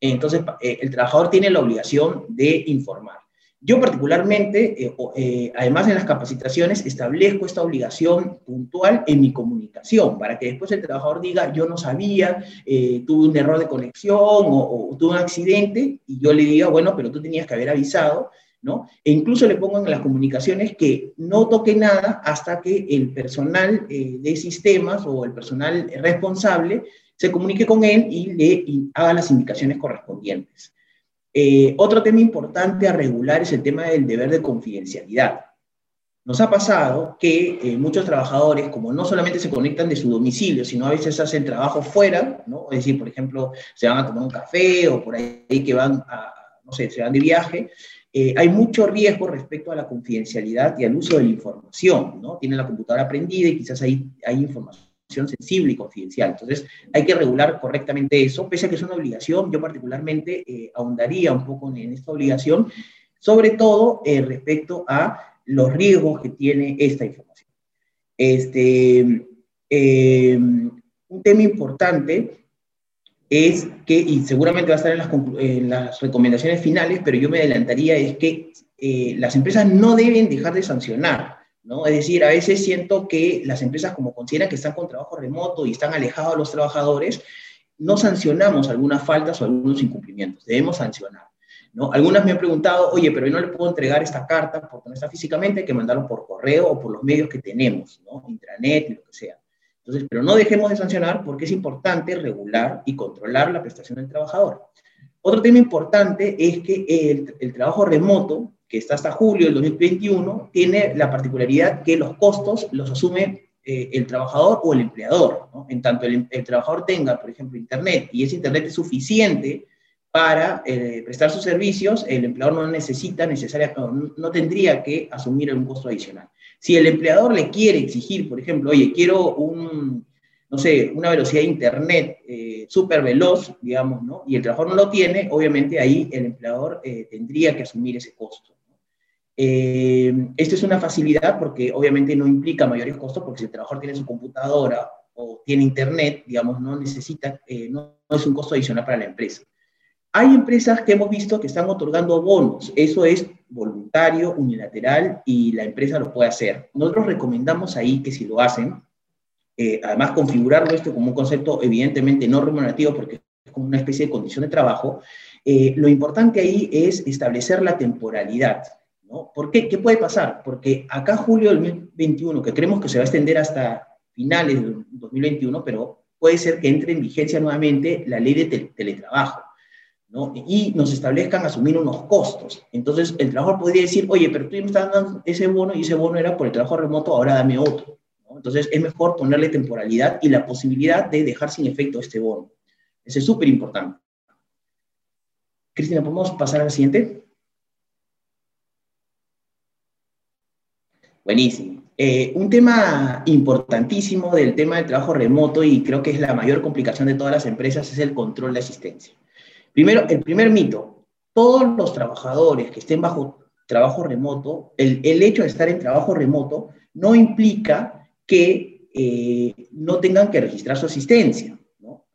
Entonces, eh, el trabajador tiene la obligación de informar. Yo particularmente, eh, eh, además en las capacitaciones, establezco esta obligación puntual en mi comunicación, para que después el trabajador diga, yo no sabía, eh, tuve un error de conexión o, tuve un accidente, y yo le diga, bueno, pero tú tenías que haber avisado, ¿no? E incluso le pongo en las comunicaciones que no toque nada hasta que el personal de sistemas o el personal responsable se comunique con él y le haga las indicaciones correspondientes. Eh, otro tema importante a regular es el tema del deber de confidencialidad. Nos ha pasado que eh, muchos trabajadores, como no solamente se conectan de su domicilio, sino a veces hacen trabajo fuera, ¿no? Es decir, por ejemplo, se van a tomar un café o por ahí que van a, no sé, se van de viaje, eh, hay mucho riesgo respecto a la confidencialidad y al uso de la información, ¿no? Tienen la computadora prendida y quizás hay, hay información sensible y confidencial. Entonces, hay que regular correctamente eso, pese a que es una obligación. Yo particularmente eh, ahondaría un poco en esta obligación, sobre todo eh, respecto a los riesgos que tiene esta información. Este, eh, un tema importante es que, y seguramente va a estar en las, en las recomendaciones finales, pero yo me adelantaría, es que las empresas no deben dejar de sancionar ¿no? Es decir, a veces siento que las empresas como consideran que están con trabajo remoto y están alejados de los trabajadores, no sancionamos algunas faltas o algunos incumplimientos, debemos sancionar. Algunas me han preguntado, oye, pero yo no le puedo entregar esta carta porque no está físicamente, hay que mandarlo por correo o por los medios que tenemos, intranet lo que sea. Entonces, pero no dejemos de sancionar porque es importante regular y controlar la prestación del trabajador. Otro tema importante es que el trabajo remoto que está hasta julio del 2021, tiene la particularidad que los costos los asume eh, el trabajador o el empleador. En tanto el, trabajador tenga, por ejemplo, Internet y ese Internet es suficiente para eh, prestar sus servicios, el empleador no necesita necesariamente, no, no, tendría que asumir un costo adicional. Si el empleador le quiere exigir, por ejemplo, oye, quiero un, no sé, una velocidad de Internet eh, súper veloz, digamos, ¿no? Y el trabajador no lo tiene, obviamente ahí el empleador tendría que asumir ese costo. Eh, esto es una facilidad porque obviamente no implica mayores costos, porque si el trabajador tiene su computadora o tiene internet, digamos, no necesita, eh, no, es un costo adicional para la empresa. Hay empresas que hemos visto que están otorgando bonos, eso es voluntario, unilateral y la empresa lo puede hacer. Nosotros recomendamos ahí que si lo hacen, eh, además configurarlo esto como un concepto evidentemente no remunerativo porque es como una especie de condición de trabajo, lo importante ahí es establecer la temporalidad. ¿Por qué? ¿Qué puede pasar? Porque acá julio del 2021, que creemos que se va a extender hasta finales del 2021, pero puede ser que entre en vigencia nuevamente la ley de teletrabajo, ¿no? Y nos establezcan asumir unos costos. Entonces, el trabajador podría decir, oye, pero tú me estás dando ese bono y ese bono era por el trabajo remoto, ahora dame otro. Entonces, es mejor ponerle temporalidad y la posibilidad de dejar sin efecto este bono. Eso es súper importante. Cristina, ¿podemos pasar a la siguiente? Buenísimo. Eh, un tema importantísimo del tema del trabajo remoto y creo que es la mayor complicación de todas las empresas es el control de asistencia. Primero, el primer mito, todos los trabajadores que estén bajo trabajo remoto, el, hecho de estar en trabajo remoto no implica que eh, no tengan que registrar su asistencia.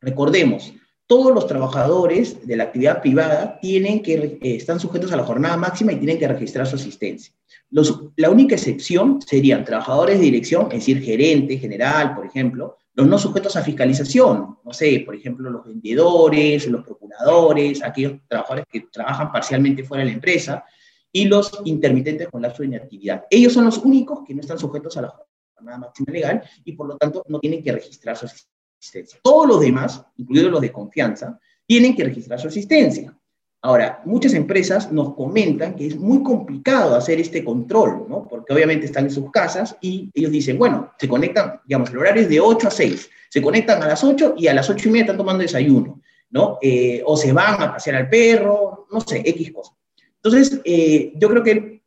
Recordemos, todos los trabajadores de la actividad privada tienen que, eh, están sujetos a la jornada máxima y tienen que registrar su asistencia. la única excepción serían trabajadores de dirección, es decir, gerente, general, por ejemplo, los no sujetos a fiscalización, no sé, por ejemplo, los vendedores, los procuradores, aquellos trabajadores que trabajan parcialmente fuera de la empresa, y los intermitentes con lapso de inactividad. Ellos son los únicos que no están sujetos a la jornada máxima legal y por lo tanto no tienen que registrar su asistencia. Todos los demás, incluidos los de confianza, tienen que registrar su asistencia. Ahora, muchas empresas nos comentan que es muy complicado hacer este control, ¿no? Porque obviamente están en sus casas y ellos dicen, bueno, se conectan, digamos, el horario es de 8 a 6, se conectan a las 8 y a las 8 y media están tomando desayuno, ¿no? Eh, o se van a pasear al perro, no sé, X cosas. Entonces, eh, yo creo que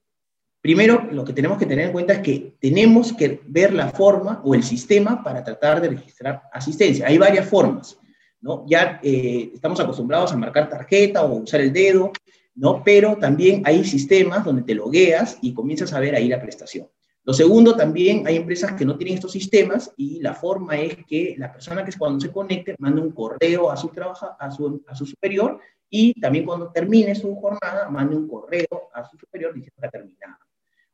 Primero, lo que tenemos que tener en cuenta es que tenemos que ver la forma o el sistema para tratar de registrar asistencia. Hay varias formas, ¿no? Ya eh, estamos acostumbrados a marcar tarjeta o usar el dedo, ¿no? Pero también hay sistemas donde te logueas y comienzas a ver ahí la prestación. Lo segundo, también hay empresas que no tienen estos sistemas y la forma es que la persona que cuando se conecte manda un correo a su, trabaja, a su, a su superior y también cuando termine su jornada mande un correo a su superior diciendo que ha terminado.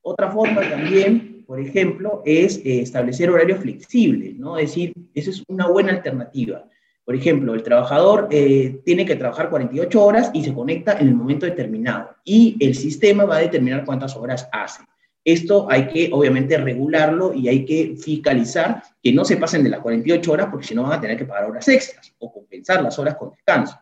Otra forma también, por ejemplo, es eh, establecer horarios flexibles, ¿no? Es decir, esa es una buena alternativa. Por ejemplo, el trabajador eh, tiene que trabajar 48 horas y se conecta en el momento determinado. Y el sistema va a determinar cuántas horas hace. Esto hay que, obviamente, regularlo y hay que fiscalizar que no se pasen de las 48 horas porque si no van a tener que pagar horas extras o compensar las horas con descanso.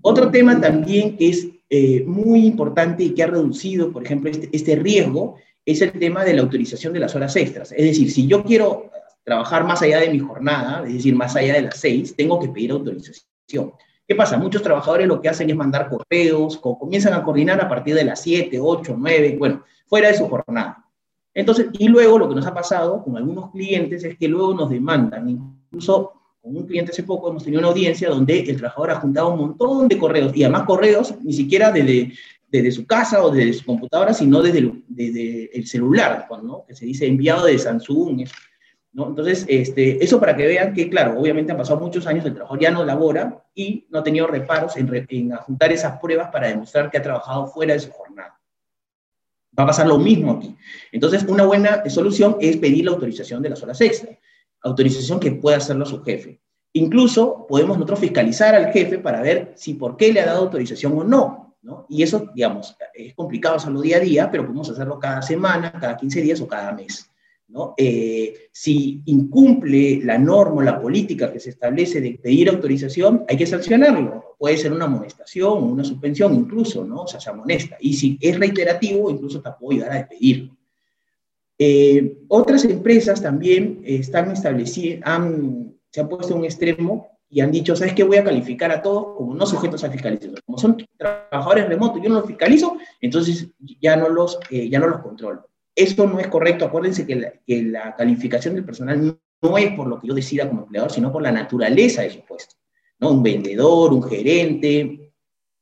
Otro tema también que es eh, muy importante y que ha reducido, por ejemplo, este, este, riesgo es el tema de la autorización de las horas extras. Es decir, si yo quiero trabajar más allá de mi jornada, es decir, más allá de las seis, tengo que pedir autorización. ¿Qué pasa? Muchos trabajadores lo que hacen es mandar correos, comienzan a coordinar a partir de las 7, 8, 9, bueno, fuera de su jornada. Entonces, y luego lo que nos ha pasado con algunos clientes es que luego nos demandan, incluso con un cliente hace poco hemos tenido una audiencia donde el trabajador ha juntado un montón de correos, y además correos ni siquiera desde, desde su casa o desde su computadora, sino desde el, desde el celular, ¿no? que se dice enviado de Samsung. ¿no? Entonces, este, eso para que vean que, claro, obviamente han pasado muchos años, el trabajador ya no labora y no ha tenido reparos en, en juntar esas pruebas para demostrar que ha trabajado fuera de su jornada. Va a pasar lo mismo aquí. Entonces, una buena solución es pedir la autorización de las horas extra autorización que pueda hacerlo su jefe. Incluso podemos nosotros fiscalizar al jefe para ver si por qué le ha dado autorización o no. ¿no? Y eso, digamos, es complicado hacerlo día a día, pero podemos hacerlo cada semana, cada 15 días o cada mes. ¿no? Eh, si incumple la norma o la política que se establece de pedir autorización, hay que sancionarlo. Puede ser una amonestación una suspensión incluso, ¿no? O sea, se amonesta. Y si es reiterativo, incluso te puede ayudar a despedirlo. Eh, otras empresas también están establecidas, han, se han puesto un extremo y han dicho, ¿sabes qué? Voy a calificar a todos como no sujetos a fiscalización. Como son trabajadores remotos, yo no los fiscalizo, entonces ya no los, eh, ya no los controlo. Eso no es correcto. Acuérdense que la, que la, calificación del personal no es por lo que yo decida como empleador, sino por la naturaleza de su puesto. ¿no? Un vendedor, un gerente,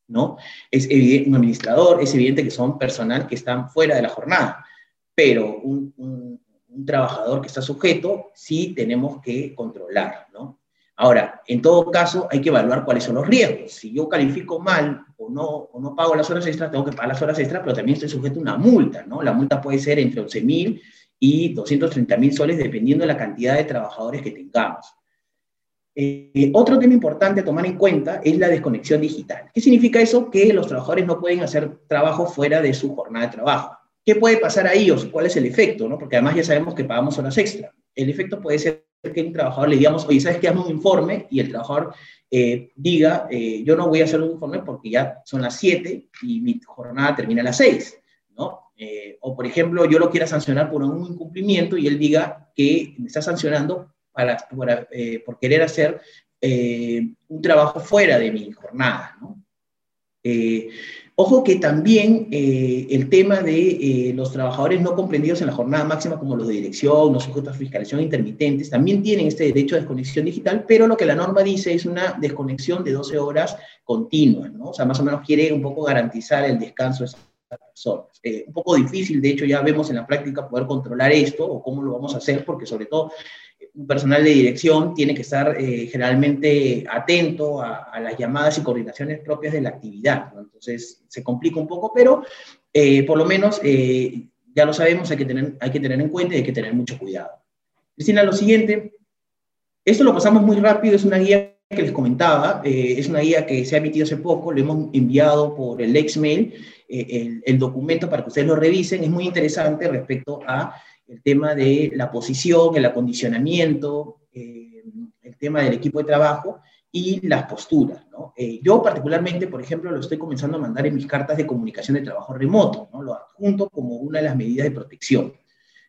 ¿no? Es evidente, un administrador, es evidente que son personal que están fuera de la jornada pero un, trabajador que está sujeto sí tenemos que controlar, ¿no? Ahora, en todo caso, hay que evaluar cuáles son los riesgos. Si yo califico mal o no, pago las horas extras, tengo que pagar las horas extras, pero también estoy sujeto a una multa, ¿no? La multa puede ser entre 11 mil y 230 mil soles, dependiendo de la cantidad de trabajadores que tengamos. Eh, otro tema importante a tomar en cuenta es la desconexión digital. ¿Qué significa eso? Que los trabajadores no pueden hacer trabajo fuera de su jornada de trabajo. ¿Qué puede pasar ahí o cuál es el efecto? ¿no? Porque además ya sabemos que pagamos horas extra. El efecto puede ser que un trabajador le digamos, oye, ¿sabes qué? Hazme un informe y el trabajador eh, diga, eh, yo no voy a hacer un informe porque ya son las 7 y mi jornada termina a las 6, ¿no? Eh, o, por ejemplo, yo lo quiera sancionar por un incumplimiento y él diga que me está sancionando por querer hacer un trabajo fuera de mi jornada, ¿no? Ojo que también eh, el tema de eh, los trabajadores no comprendidos en la jornada máxima, como los de dirección, los sujetos a fiscalización intermitentes, también tienen este derecho de desconexión digital, pero lo que la norma dice es una desconexión de 12 horas continuas, ¿no? O sea, más o menos quiere un poco garantizar el descanso de esas personas. Eh, un poco difícil, de hecho, ya vemos en la práctica poder controlar esto o cómo lo vamos a hacer, porque sobre todo personal de dirección tiene que estar eh, generalmente atento a, las llamadas y coordinaciones propias de la actividad. Entonces, se complica un poco, pero eh, por lo menos eh, ya lo sabemos, hay que, tener, hay que tener en cuenta y hay que tener mucho cuidado. Cristina, lo siguiente, esto lo pasamos muy rápido, es una guía que les comentaba, es una guía que se ha emitido hace poco, lo hemos enviado por el ex-mail, el, el documento para que ustedes lo revisen, es muy interesante respecto a el tema de la posición, el acondicionamiento, eh, el tema del equipo de trabajo y las posturas. ¿no? Eh, yo particularmente, por ejemplo, lo estoy comenzando a mandar en mis cartas de comunicación de trabajo remoto, ¿no? lo adjunto como una de las medidas de protección,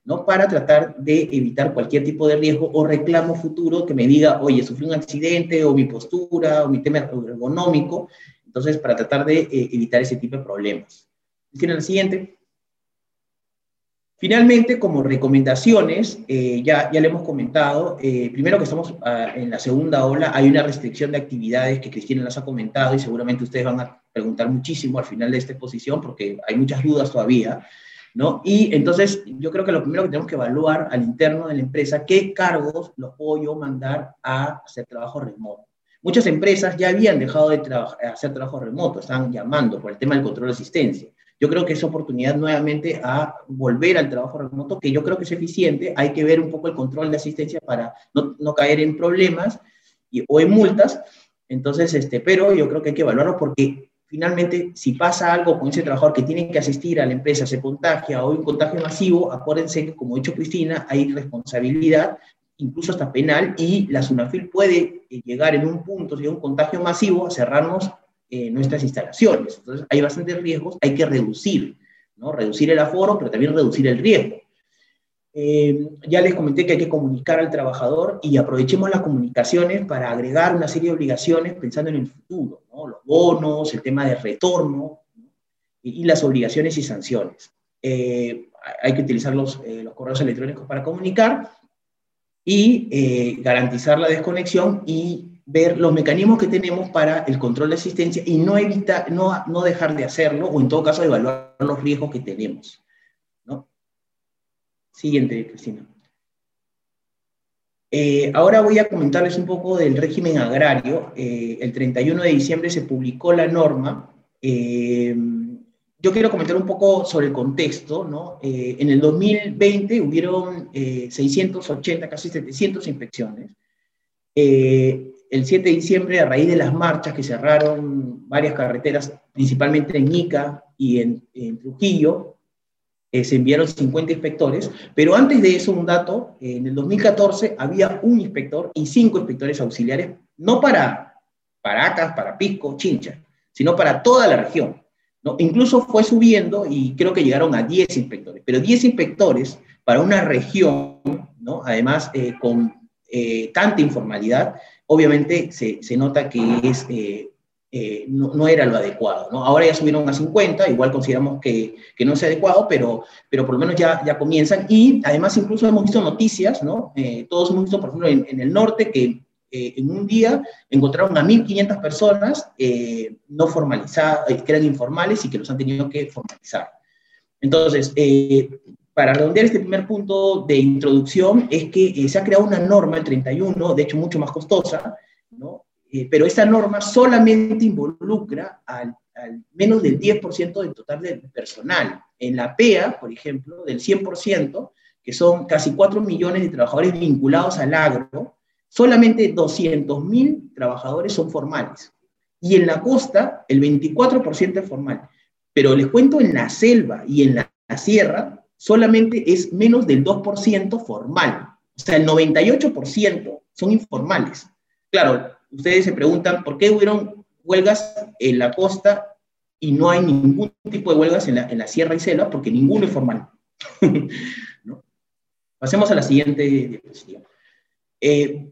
¿no? para tratar de evitar cualquier tipo de riesgo o reclamo futuro que me diga, oye, sufrí un accidente o mi postura o mi tema ergonómico, entonces para tratar de eh, evitar ese tipo de problemas. ¿Tiene la siguiente? Finalmente, como recomendaciones, eh, ya, ya le hemos comentado, eh, primero que estamos ah, en la segunda ola, hay una restricción de actividades que Cristina las ha comentado y seguramente ustedes van a preguntar muchísimo al final de esta exposición porque hay muchas dudas todavía, ¿no? Y entonces yo creo que lo primero que tenemos que evaluar al interno de la empresa, qué cargos los puedo yo mandar a hacer trabajo remoto. Muchas empresas ya habían dejado de hacer trabajo remoto, están llamando por el tema del control de asistencia yo creo que es oportunidad nuevamente a volver al trabajo remoto, que yo creo que es eficiente. Hay que ver un poco el control de asistencia para no, no caer en problemas y, o en multas. Entonces, este, pero yo creo que hay que evaluarlo porque finalmente, si pasa algo con ese trabajador que tiene que asistir a la empresa, se contagia o hay un contagio masivo, acuérdense que, como ha dicho Cristina, hay responsabilidad, incluso hasta penal, y la SUNAFIL puede eh, llegar en un punto, si hay un contagio masivo, a cerrarnos eh, nuestras instalaciones. Entonces, hay bastantes riesgos, hay que reducir, ¿no? Reducir el aforo, pero también reducir el riesgo. Eh, ya les comenté que hay que comunicar al trabajador y aprovechemos las comunicaciones para agregar una serie de obligaciones pensando en el futuro, ¿no? los bonos, el tema de retorno y, las obligaciones y sanciones. Eh, hay que utilizar los, los, correos electrónicos para comunicar y garantizar la desconexión y ver los mecanismos que tenemos para el control de asistencia y no, evitar, no, no dejar de hacerlo o en todo caso evaluar los riesgos que tenemos. ¿no? Siguiente, Cristina. Eh, ahora voy a comentarles un poco del régimen agrario. Eh, el 31 de diciembre se publicó la norma. Eh, yo quiero comentar un poco sobre el contexto. ¿no? en el 2020 hubieron 680, casi 700 inspecciones el 7 de diciembre, a raíz de las marchas que cerraron varias carreteras, principalmente en Ica y en, Trujillo, eh, se enviaron 50 inspectores, pero antes de eso, un dato, en el 2014 había un inspector y cinco inspectores auxiliares, no para Paracas, para Pisco, Chincha, sino para toda la región. ¿no? Incluso fue subiendo y creo que llegaron a 10 inspectores, pero 10 inspectores para una región, ¿no? además eh, con eh, tanta informalidad, obviamente se, se nota que es, eh, eh, no, no, era lo adecuado. ¿no? Ahora ya subieron a 50, igual consideramos que, que, no es adecuado, pero, pero por lo menos ya, ya comienzan. Y además incluso hemos visto noticias, ¿no? Eh, todos hemos visto, por ejemplo, en, el norte que en un día encontraron a 1.500 personas no formalizadas, que eran informales y que los han tenido que formalizar. Entonces, para redondear este primer punto de introducción, es que eh, se ha creado una norma, el 31, de hecho mucho más costosa, ¿no? Eh, pero esta norma solamente involucra al, menos del 10% del total del personal. En la PEA, por ejemplo, del 100%, que son casi 4 millones de trabajadores vinculados al agro, solamente 200.000 trabajadores son formales. Y en la costa, el 24% es formal. Pero les cuento, en la selva y en la sierra, solamente es menos del 2% formal. O sea, el 98% son informales. Claro, ustedes se preguntan por qué hubieron huelgas en la costa y no hay ningún tipo de huelgas en la, sierra y selva, porque ninguno es formal. Pasemos a la siguiente diapositiva. Eh,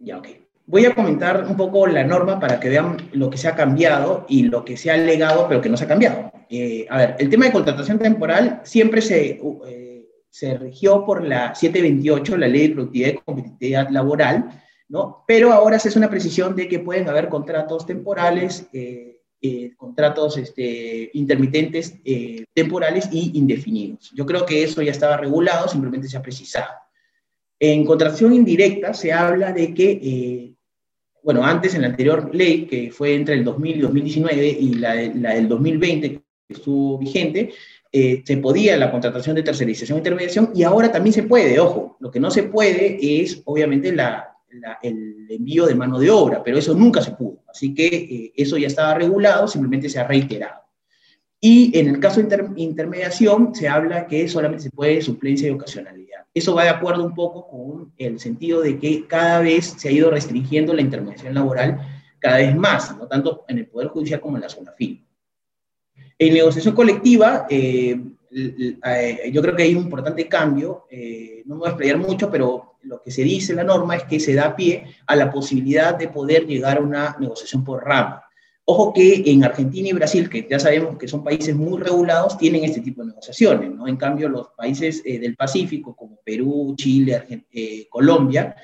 ya, ok. Voy a comentar un poco la norma para que vean lo que se ha cambiado y lo que se ha legado, pero que no se ha cambiado. Eh, a ver, el tema de contratación temporal siempre se, eh, se rigió por la 728, la Ley de Productividad y Competitividad Laboral, ¿no? Pero ahora se hace una precisión de que pueden haber contratos temporales, eh, contratos este, intermitentes temporales y indefinidos. Yo creo que eso ya estaba regulado, simplemente se ha precisado. En contratación indirecta se habla de que, bueno, antes en la anterior ley, que fue entre el 2000 y 2019, y la, la del 2020, que estuvo vigente, eh, se podía la contratación de tercerización e intermediación, y ahora también se puede, ojo, lo que no se puede es, obviamente, la, el envío de mano de obra, pero eso nunca se pudo. Así que eh, eso ya estaba regulado, simplemente se ha reiterado. Y en el caso de intermediación se habla que solamente se puede suplencia y ocasionalidad. Eso va de acuerdo un poco con el sentido de que cada vez se ha ido restringiendo la intermediación laboral cada vez más, no tanto en el Poder Judicial como en la zona firme. En negociación colectiva, eh, eh, yo creo que hay un importante cambio, eh, no me voy a explayar mucho, pero lo que se dice en la norma es que se da pie a la posibilidad de poder llegar a una negociación por rama. Ojo que en Argentina y Brasil, que ya sabemos que son países muy regulados, tienen este tipo de negociaciones, ¿no? En cambio, los países eh, del Pacífico, como Perú, Chile, eh, Colombia,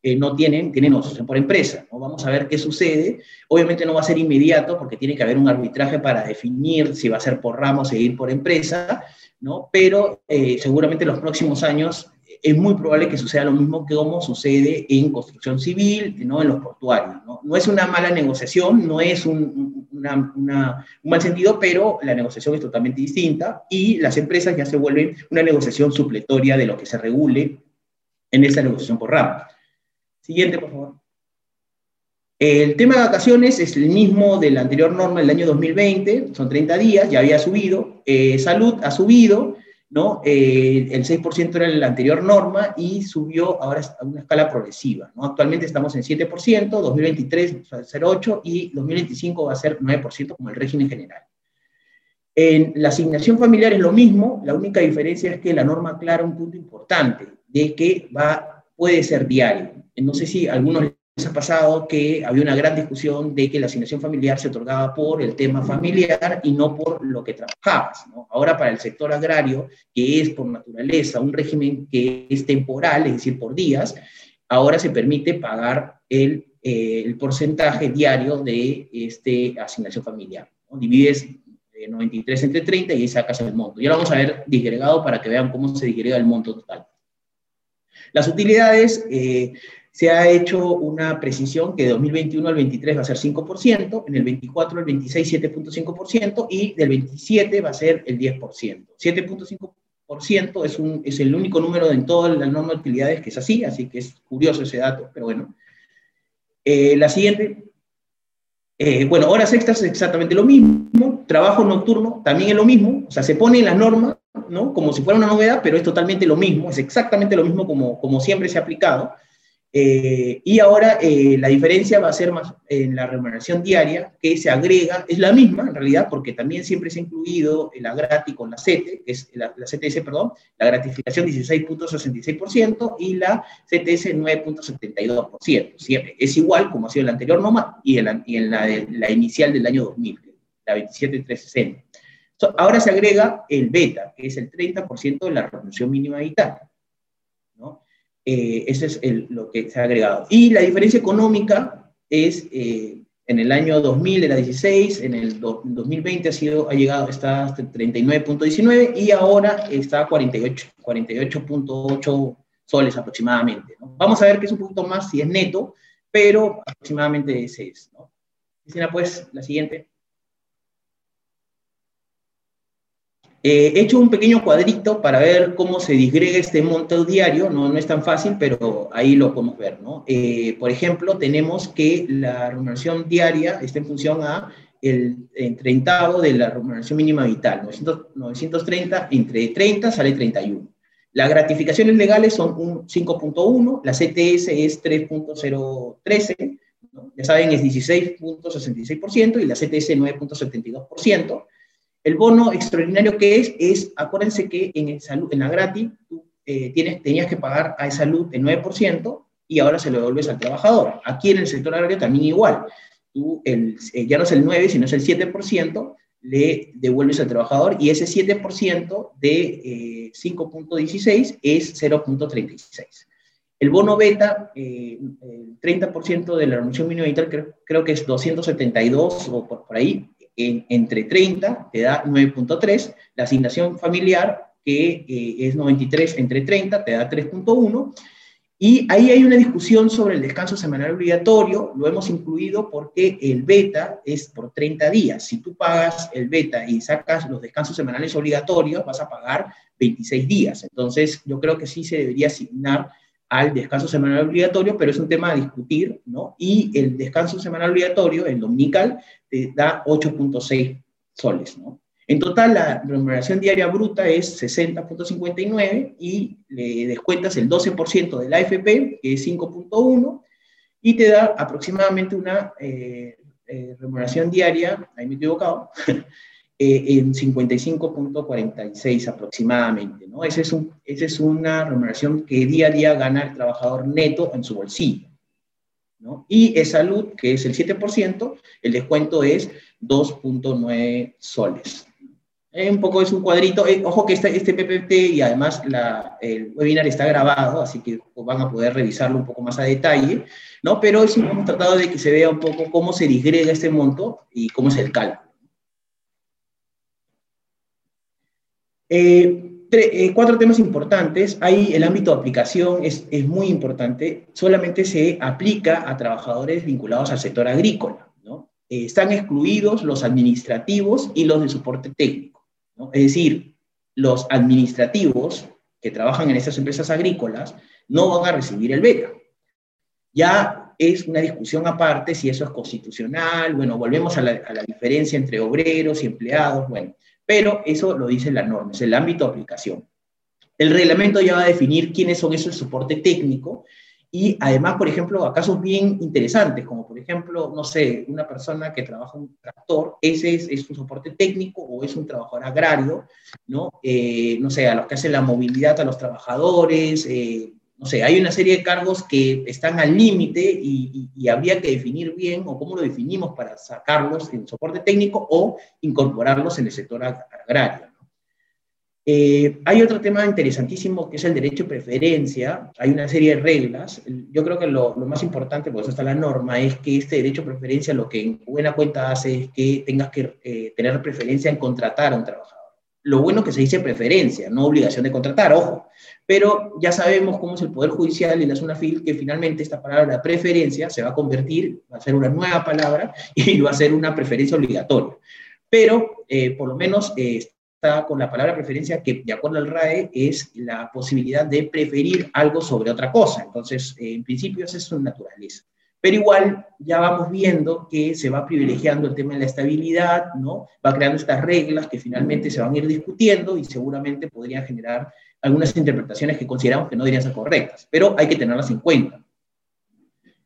eh, no tienen, tienen negociación por empresa, ¿no? Vamos a ver qué sucede. Obviamente no va a ser inmediato, porque tiene que haber un arbitraje para definir si va a ser por ramo seguir por empresa, ¿no? Pero seguramente en los próximos años es muy probable que suceda lo mismo que como sucede en construcción civil, ¿no? en los portuarios. ¿no? es una mala negociación, no es un, mal sentido, pero la negociación es totalmente distinta y las empresas ya se vuelven una negociación supletoria de lo que se regule en esa negociación por ramo. Siguiente, por favor. El tema de vacaciones es el mismo de la anterior norma del año 2020, son 30 días, ya había subido. Eh, salud ha subido, ¿no? Eh, el 6% era la anterior norma y subió ahora a una escala progresiva. Actualmente estamos en 7%, 2023 va a ser 8% y 2025 va a ser 9% como el régimen general. En la asignación familiar es lo mismo, la única diferencia es que la norma aclara un punto importante, de que va, puede ser diario. No sé si algunos ha pasado que había una gran discusión de que la asignación familiar se otorgaba por el tema familiar y no por lo que trabajabas. Ahora para el sector agrario, que es por naturaleza un régimen que es temporal, es decir, por días, ahora se permite pagar el, eh, porcentaje diario de este asignación familiar. Divides 93 eh, entre 30 y ahí sacas el monto. Y ahora vamos a ver disgregado para que vean cómo se disgrega el monto total. Las utilidades... Eh, se ha hecho una precisión que de 2021 al 23 va a ser 5%, en el 24 al 26 7.5% y del 27 va a ser el 10%. 7.5% es, un, es el único número en toda la norma de utilidades que es así, así que es curioso ese dato, pero bueno. Eh, la siguiente, eh, bueno, horas extras es exactamente lo mismo, trabajo nocturno también es lo mismo, o sea, se pone en la norma, ¿no? Como si fuera una novedad, pero es totalmente lo mismo, es exactamente lo mismo como, como siempre se ha aplicado. Eh, y ahora eh, la diferencia va a ser más en la remuneración diaria, que se agrega, es la misma en realidad, porque también siempre se ha incluido la grati con la CETE, que es la, CTS, perdón, la gratificación 16.66% y la CTS 9.72%. Siempre es igual como ha sido la anterior norma y y en la, la inicial del año 2000, la 27.360. ahora se agrega el beta, que es el 30% de la remuneración mínima vital. Eh, ese es lo que se ha agregado. Y la diferencia económica es, eh, en el año 2000 era 16, en el 2020 ha, sido, ha llegado, está hasta 39.19 y ahora está a 48, 48.8 soles aproximadamente. Vamos a ver que es un poquito más si es neto, pero aproximadamente ese es. ¿no? Cristina, pues, la siguiente. Eh, he hecho un pequeño cuadrito para ver cómo se disgrega este monto diario, no, no es tan fácil, pero ahí lo podemos ver. ¿no? Eh, por ejemplo, tenemos que la remuneración diaria está en función a el, treintavo de la remuneración mínima vital, 930, entre 30 sale 31. Las gratificaciones legales son un 5.1, la CTS es 3.013, ya saben, es 16.66% y la CTS 9.72%. El bono extraordinario que es, es, acuérdense que en, salud, en la gratis tú eh, tienes, tenías que pagar a salud el 9% y ahora se lo devuelves al trabajador. Aquí en el sector agrario también igual. Tú el, eh, ya no es el 9, sino es el 7%, le devuelves al trabajador y ese 7% de 5.16 eh, es 0.36. El bono beta, el 30% de la remuneración mínima vital, creo, creo, que es 272 o por, por ahí, entre 30 te da 9.3, la asignación familiar que eh, es 93 entre 30 te da 3.1, y ahí hay una discusión sobre el descanso semanal obligatorio, lo hemos incluido porque el beta es por 30 días. Si tú pagas el beta y sacas los descansos semanales obligatorios, vas a pagar 26 días. Entonces, yo creo que sí se debería asignar al descanso semanal obligatorio, pero es un tema a discutir, ¿no? Y el descanso semanal obligatorio, el dominical, te da 8.6 soles, ¿no? En total, la remuneración diaria bruta es 60.59 y le descuentas el 12% de la AFP, que es 5.1, y te da aproximadamente una eh, eh, remuneración diaria, ahí me he equivocado, Eh, en 55.46 aproximadamente. ¿no? Esa es, un, ese es una remuneración que día a día gana el trabajador neto en su bolsillo. ¿no? Y salud, que es el 7%, el descuento es 2.9 soles. Eh, un poco es un cuadrito. Eh, ojo que este, este PPT y además la, el webinar está grabado, así que van a poder revisarlo un poco más a detalle, ¿no? Pero sí hemos tratado de que se vea un poco cómo se disgrega este monto y cómo es el cálculo. Eh, cuatro temas importantes. Ahí el ámbito de aplicación es, es, muy importante. Solamente se aplica a trabajadores vinculados al sector agrícola. ¿no? están excluidos los administrativos y los de soporte técnico. Es decir, los administrativos que trabajan en estas empresas agrícolas no van a recibir el beca. Ya es una discusión aparte si eso es constitucional, bueno, volvemos a la, a la diferencia entre obreros y empleados, bueno, pero eso lo dice la norma, es el ámbito de aplicación. El reglamento ya va a definir quiénes son esos soporte técnico y además, por ejemplo, a casos bien interesantes, como por ejemplo, no sé, una persona que trabaja un tractor, ese es, es un soporte técnico o es un trabajador agrario, ¿no? Eh, no sé, a los que hacen la movilidad a los trabajadores, eh, no sé, hay una serie de cargos que están al límite y, habría que definir bien o cómo lo definimos para sacarlos en soporte técnico o incorporarlos en el sector agrario. Eh, hay otro tema interesantísimo que es el derecho de preferencia. Hay una serie de reglas. Yo creo que lo, más importante, por eso está la norma, es que este derecho de preferencia lo que en buena cuenta hace es que tengas que eh, tener preferencia en contratar a un trabajador. Lo bueno que se dice preferencia, no obligación de contratar, ojo. Pero ya sabemos cómo es el Poder Judicial y la SUNAFIL, que finalmente esta palabra preferencia se va a convertir, va a ser una nueva palabra y va a ser una preferencia obligatoria. Pero eh, por lo menos con la palabra preferencia, que de acuerdo al RAE es la posibilidad de preferir algo sobre otra cosa. Entonces, eh, en principio, esa es su naturaleza. Pero igual ya vamos viendo que se va privilegiando el tema de la estabilidad, ¿no? Va creando estas reglas que finalmente se van a ir discutiendo y seguramente podrían generar algunas interpretaciones que consideramos que no deberían ser correctas, pero hay que tenerlas en cuenta.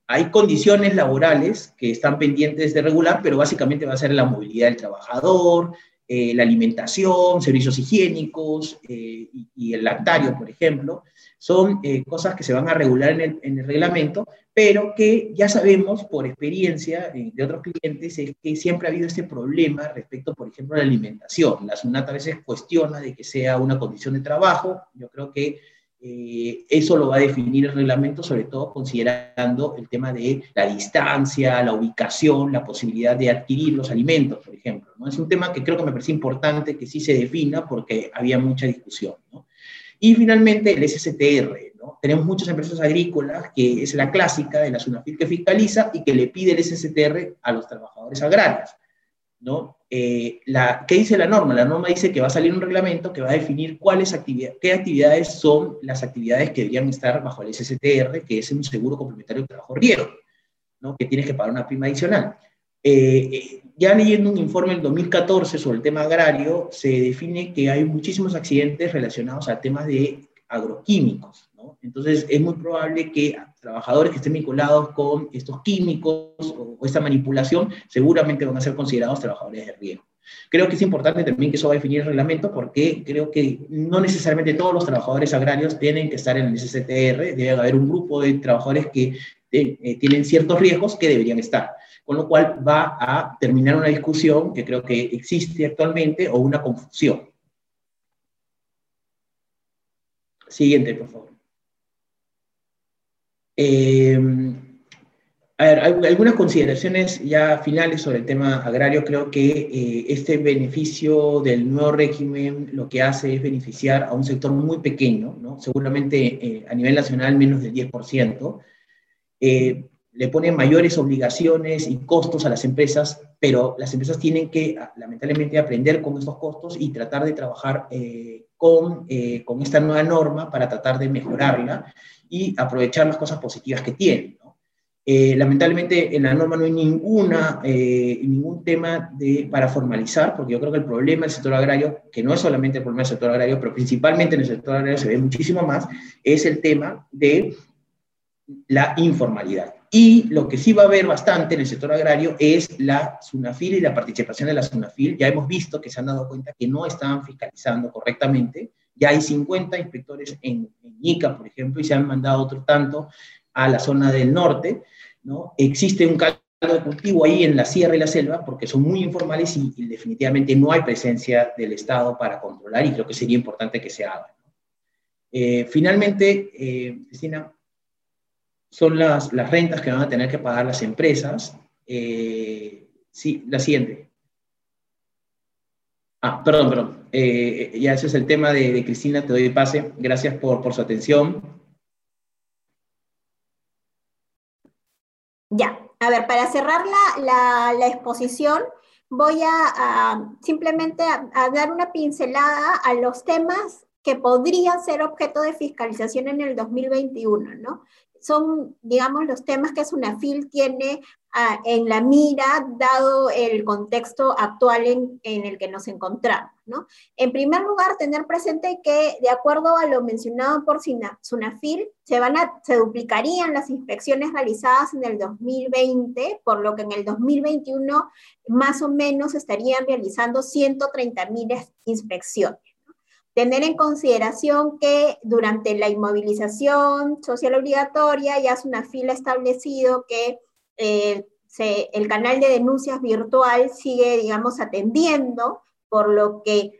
Hay condiciones laborales que están pendientes de regular, pero básicamente va a ser la movilidad del trabajador, eh, la alimentación, servicios higiénicos eh, y, el lactario, por ejemplo, son eh, cosas que se van a regular en el, en el, reglamento, pero que ya sabemos por experiencia de otros clientes es que siempre ha habido este problema respecto, por ejemplo, a la alimentación. La SUNAT a veces cuestiona de que sea una condición de trabajo. Yo creo que eh, eso lo va a definir el reglamento, sobre todo considerando el tema de la distancia, la ubicación, la posibilidad de adquirir los alimentos, por ejemplo. ¿no? Es un tema que creo que me parece importante que sí se defina porque había mucha discusión. Y finalmente el SSTR. ¿no? Tenemos muchas empresas agrícolas, que es la clásica de la SUNAFIL que fiscaliza y que le pide el SSTR a los trabajadores agrarios. ¿No? Eh, la, ¿Qué dice la norma? La norma dice que va a salir un reglamento que va a definir cuáles qué actividades son las actividades que deberían estar bajo el SSTR, que es un seguro complementario de trabajo riesgo, ¿no? que tienes que pagar una prima adicional. Eh, eh, ya leyendo un informe del 2014 sobre el tema agrario, se define que hay muchísimos accidentes relacionados a temas de agroquímicos. Entonces, es muy probable que trabajadores que estén vinculados con estos químicos o, esta manipulación seguramente van a ser considerados trabajadores de riesgo. Creo que es importante también que eso va a definir el reglamento porque creo que no necesariamente todos los trabajadores agrarios tienen que estar en el SCTR, debe haber un grupo de trabajadores que eh, tienen ciertos riesgos que deberían estar, con lo cual va a terminar una discusión que creo que existe actualmente o una confusión. Siguiente, por favor. Eh, a ver, algunas consideraciones ya finales sobre el tema agrario. Creo que eh, este beneficio del nuevo régimen lo que hace es beneficiar a un sector muy pequeño, ¿no? seguramente eh, a nivel nacional menos del 10%. le pone mayores obligaciones y costos a las empresas, pero las empresas tienen que lamentablemente aprender con estos costos y tratar de trabajar con, con esta nueva norma para tratar de mejorarla y aprovechar las cosas positivas que tiene. Eh, lamentablemente en la norma no hay ninguna, eh, ningún tema de, para formalizar, porque yo creo que el problema del sector agrario, que no es solamente el problema del sector agrario, pero principalmente en el sector agrario se ve muchísimo más, es el tema de la informalidad. Y lo que sí va a haber bastante en el sector agrario es la SUNAFIL y la participación de la SUNAFIL. Ya hemos visto que se han dado cuenta que no estaban fiscalizando correctamente ya hay 50 inspectores en, en, Ica, por ejemplo, y se han mandado otro tanto a la zona del norte, ¿no? Existe un caldo de cultivo ahí en la sierra y la selva porque son muy informales y, definitivamente no hay presencia del Estado para controlar y creo que sería importante que se haga. Eh, finalmente, eh, Cristina, son las, rentas que van a tener que pagar las empresas. Eh, sí, la siguiente. Ah, perdón, perdón. Eh, ya ese es el tema de, Cristina, te doy pase. Gracias por, por su atención. Ya, a ver, para cerrar la, la, exposición, voy a, simplemente dar una pincelada a los temas que podrían ser objeto de fiscalización en el 2021, ¿no? Son, digamos, los temas que SUNAFIL tiene ah, en la mira, dado el contexto actual en, el que nos encontramos. ¿no? En primer lugar, tener presente que, de acuerdo a lo mencionado por SUNAFIL, se, van a, se duplicarían las inspecciones realizadas en el 2020, por lo que en el 2021 más o menos estarían realizando 130 mil inspecciones tener en consideración que durante la inmovilización social obligatoria ya es una fila establecido que eh, el canal de denuncias virtual sigue, digamos, atendiendo, por lo que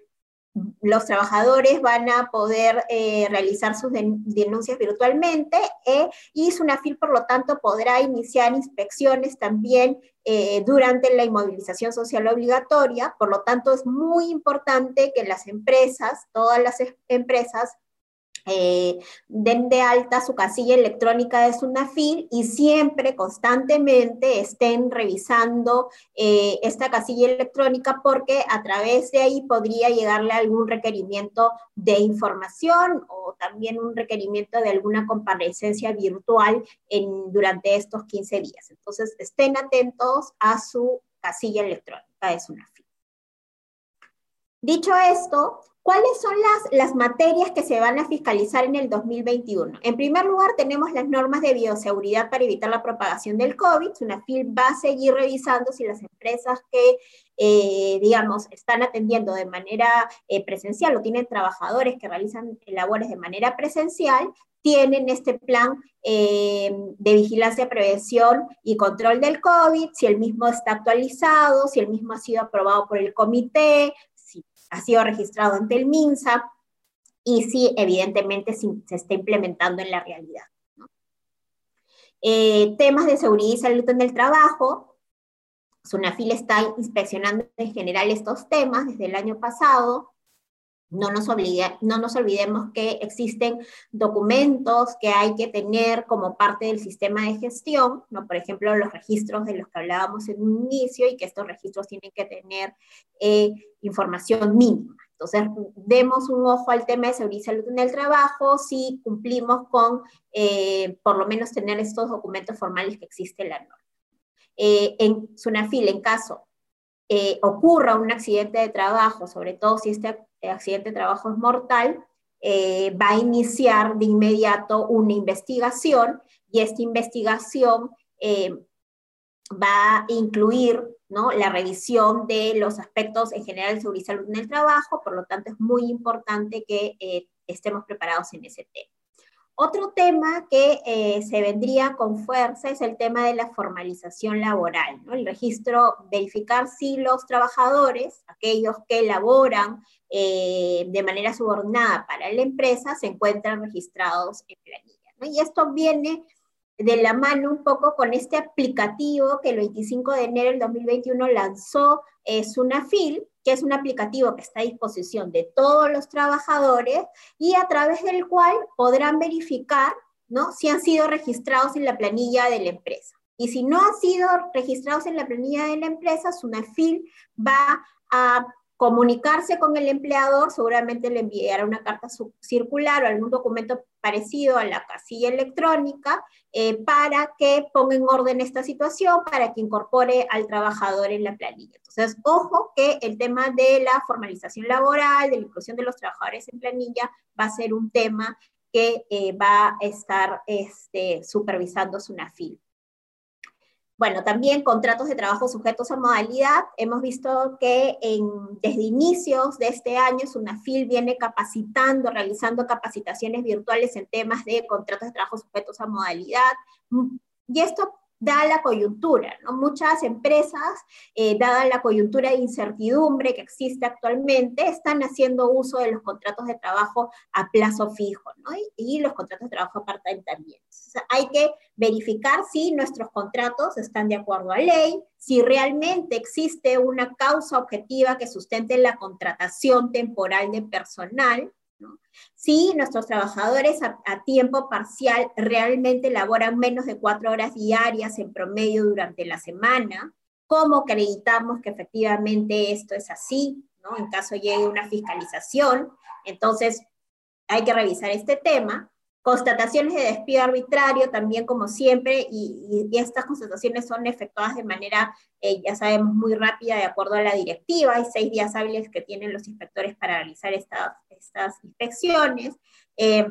los trabajadores van a poder eh, realizar sus denuncias virtualmente eh, y SUNAFIL, por lo tanto, podrá iniciar inspecciones también eh, durante la inmovilización social obligatoria. Por lo tanto, es muy importante que las empresas, todas las empresas, eh, den de alta su casilla electrónica de Sunafil y siempre, constantemente, estén revisando eh, esta casilla electrónica porque a través de ahí podría llegarle algún requerimiento de información o también un requerimiento de alguna comparecencia virtual en, durante estos 15 días. Entonces, estén atentos a su casilla electrónica de Sunafil. Dicho esto, ¿Cuáles son las, las materias que se van a fiscalizar en el 2021? En primer lugar, tenemos las normas de bioseguridad para evitar la propagación del COVID. FIL va a seguir revisando si las empresas que, eh, digamos, están atendiendo de manera eh, presencial o tienen trabajadores que realizan labores de manera presencial, tienen este plan eh, de vigilancia, prevención y control del COVID, si el mismo está actualizado, si el mismo ha sido aprobado por el comité, ha sido registrado ante el MINSA y si evidentemente se está implementando en la realidad. Eh, temas de seguridad y salud en el trabajo. SUNAFIL está inspeccionando en general estos temas desde el año pasado. No nos, no nos olvidemos que existen documentos que hay que tener como parte del sistema de gestión, ¿no? por ejemplo, los registros de los que hablábamos en un inicio y que estos registros tienen que tener eh, información mínima. Entonces, demos un ojo al tema de seguridad y salud en el trabajo si cumplimos con, eh, por lo menos, tener estos documentos formales que existe en la norma. Eh, en SUNAFIL, en caso ocurra un accidente de trabajo, sobre todo si este accidente de trabajo es mortal, eh, va a iniciar de inmediato una investigación y esta investigación eh, va a incluir ¿no? la revisión de los aspectos en general de seguridad y salud en el trabajo, por lo tanto es muy importante que eh, estemos preparados en ese tema. Otro tema que eh, se vendría con fuerza es el tema de la formalización laboral, ¿no? el registro, verificar si los trabajadores, aquellos que laboran eh, de manera subordinada para la empresa, se encuentran registrados en planilla. Y esto viene de la mano un poco con este aplicativo que el 25 de enero del 2021 lanzó eh, Sunafil, que es un aplicativo que está a disposición de todos los trabajadores y a través del cual podrán verificar ¿no? si han sido registrados en la planilla de la empresa. Y si no han sido registrados en la planilla de la empresa, Sunafil va a comunicarse con el empleador, seguramente le enviará una carta circular o algún documento parecido a la casilla electrónica eh, para que ponga en orden esta situación, para que incorpore al trabajador en la planilla. Entonces, ojo que el tema de la formalización laboral, de la inclusión de los trabajadores en planilla, va a ser un tema que eh, va a estar este, supervisando SUNAFIL. Bueno, también contratos de trabajo sujetos a modalidad. Hemos visto que desde inicios de este año SUNAFIL viene capacitando, realizando capacitaciones virtuales en temas de contratos de trabajo sujetos a modalidad. Y esto dada la coyuntura, ¿no? Muchas empresas, eh, dada la coyuntura de incertidumbre que existe actualmente, están haciendo uso de los contratos de trabajo a plazo fijo, ¿no? Y, los contratos de trabajo part-time también. Hay que verificar si nuestros contratos están de acuerdo a ley, si realmente existe una causa objetiva que sustente la contratación temporal de personal, si nuestros trabajadores a, tiempo parcial realmente laboran menos de cuatro horas diarias en promedio durante la semana, ¿cómo acreditamos que efectivamente esto es así? En caso llegue una fiscalización, entonces hay que revisar este tema. Constataciones de despido arbitrario también como siempre y, estas constataciones son efectuadas de manera, eh, ya sabemos, muy rápida de acuerdo a la directiva. Hay seis días hábiles que tienen los inspectores para realizar estas, estas inspecciones. Eh,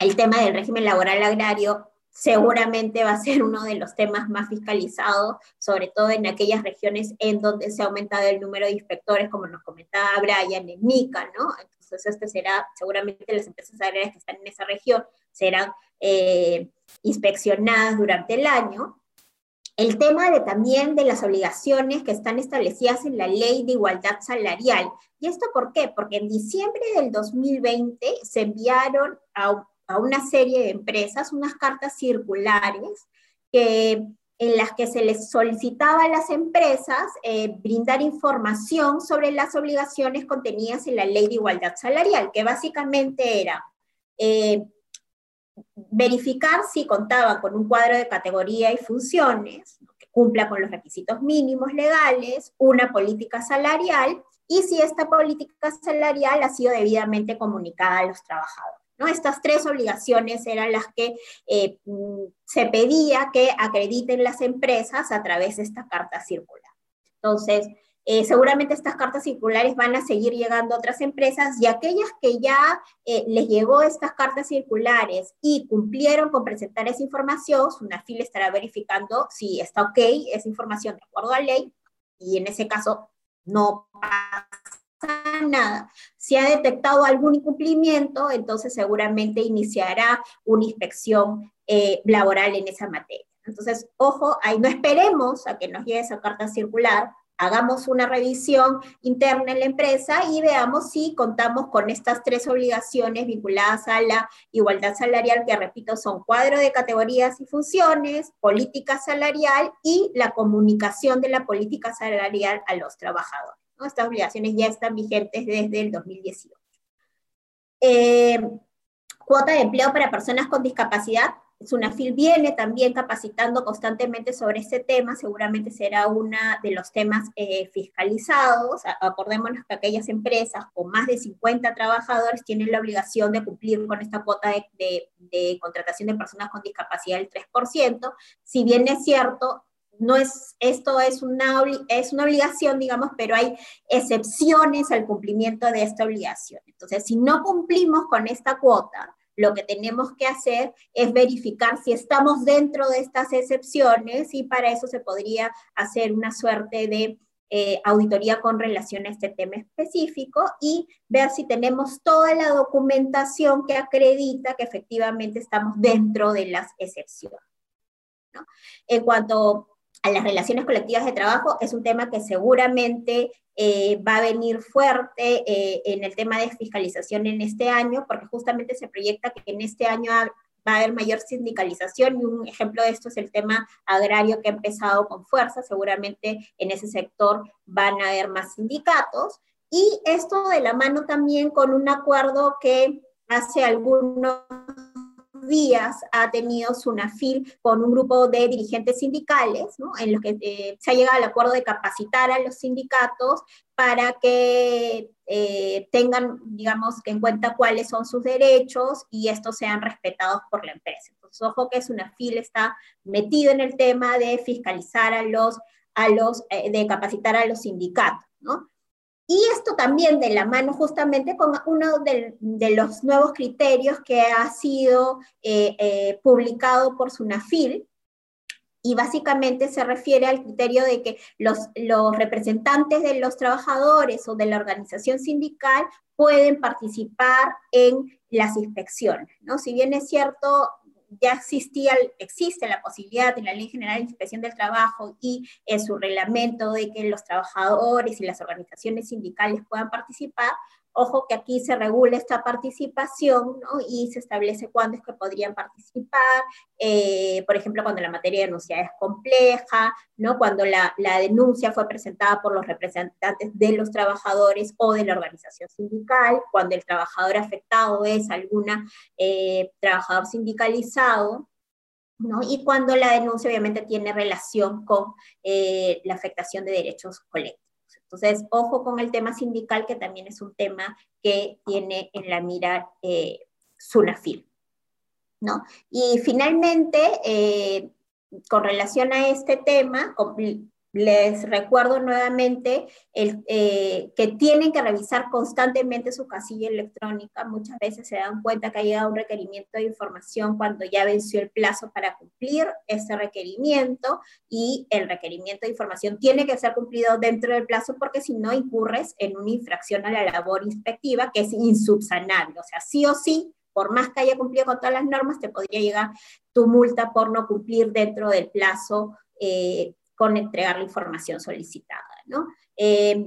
el tema del régimen laboral agrario seguramente va a ser uno de los temas más fiscalizados, sobre todo en aquellas regiones en donde se ha aumentado el número de inspectores, como nos comentaba Brian, en MICA, ¿no? Entonces, este será, seguramente las empresas agrarias que están en esa región serán eh, inspeccionadas durante el año. El tema de, también de las obligaciones que están establecidas en la ley de igualdad salarial. ¿Y esto por qué? Porque en diciembre del 2020 se enviaron a, a una serie de empresas unas cartas circulares que en las que se les solicitaba a las empresas eh, brindar información sobre las obligaciones contenidas en la ley de igualdad salarial, que básicamente era eh, verificar si contaban con un cuadro de categoría y funciones que cumpla con los requisitos mínimos legales, una política salarial y si esta política salarial ha sido debidamente comunicada a los trabajadores. ¿no? Estas tres obligaciones eran las que eh, se pedía que acrediten las empresas a través de esta carta circular. Entonces, eh, seguramente estas cartas circulares van a seguir llegando a otras empresas y aquellas que ya eh, les llegó estas cartas circulares y cumplieron con presentar esa información, una fila estará verificando si está ok esa información de acuerdo a ley y en ese caso no pasa nada. Si ha detectado algún incumplimiento, entonces seguramente iniciará una inspección eh, laboral en esa materia. Entonces, ojo, ahí no esperemos a que nos llegue esa carta circular, hagamos una revisión interna en la empresa y veamos si contamos con estas tres obligaciones vinculadas a la igualdad salarial, que repito, son cuadro de categorías y funciones, política salarial y la comunicación de la política salarial a los trabajadores. Estas obligaciones ya están vigentes desde el 2018. Eh, cuota de empleo para personas con discapacidad. SUNAFIL viene también capacitando constantemente sobre este tema, seguramente será uno de los temas eh, fiscalizados. Acordémonos que aquellas empresas con más de 50 trabajadores tienen la obligación de cumplir con esta cuota de, de contratación de personas con discapacidad del 3%. Si bien es cierto, no es, esto es una, es una obligación, digamos, pero hay excepciones al cumplimiento de esta obligación. Entonces, si no cumplimos con esta cuota, lo que tenemos que hacer es verificar si estamos dentro de estas excepciones y para eso se podría hacer una suerte de eh, auditoría con relación a este tema específico y ver si tenemos toda la documentación que acredita que efectivamente estamos dentro de las excepciones. En cuanto a las relaciones colectivas de trabajo es un tema que seguramente eh, va a venir fuerte eh, en el tema de fiscalización en este año, porque justamente se proyecta que en este año va a haber mayor sindicalización y un ejemplo de esto es el tema agrario que ha empezado con fuerza, seguramente en ese sector van a haber más sindicatos. Y esto de la mano también con un acuerdo que hace algunos días ha tenido SUNAFIL con un grupo de dirigentes sindicales, en los que eh, se ha llegado al acuerdo de capacitar a los sindicatos para que eh, tengan, digamos, en cuenta cuáles son sus derechos y estos sean respetados por la empresa. Entonces, ojo que SUNAFIL está metido en el tema de fiscalizar a los, a los, eh, de capacitar a los sindicatos, ¿no? Y esto también de la mano justamente con uno de, los nuevos criterios que ha sido eh, eh, publicado por SUNAFIL, y básicamente se refiere al criterio de que los, los representantes de los trabajadores o de la organización sindical pueden participar en las inspecciones, ¿no? Si bien es cierto, ya existía, existe la posibilidad en la Ley General de Inspección del Trabajo y en su reglamento de que los trabajadores y las organizaciones sindicales puedan participar, Ojo que aquí se regula esta participación ¿no? y se establece cuándo es que podrían participar, eh, por ejemplo, cuando la materia de denuncia es compleja, ¿no? cuando la, la, denuncia fue presentada por los representantes de los trabajadores o de la organización sindical, cuando el trabajador afectado es alguna eh, trabajador sindicalizado, ¿no? Y cuando la denuncia obviamente tiene relación con eh, la afectación de derechos colectivos. Entonces, ojo con el tema sindical, que también es un tema que tiene en la mira eh, Sunafil. ¿no? Y finalmente, eh, con relación a este tema, les recuerdo nuevamente eh, que tienen que revisar constantemente su casilla electrónica. Muchas veces se dan cuenta que ha llegado un requerimiento de información cuando ya venció el plazo para cumplir ese requerimiento y el requerimiento de información tiene que ser cumplido dentro del plazo porque si no incurres en una infracción a la labor inspectiva que es insubsanable. O sea, sí o sí por más que haya cumplido con todas las normas, te podría llegar tu multa por no cumplir dentro del plazo eh, con entregar la información solicitada. Eh,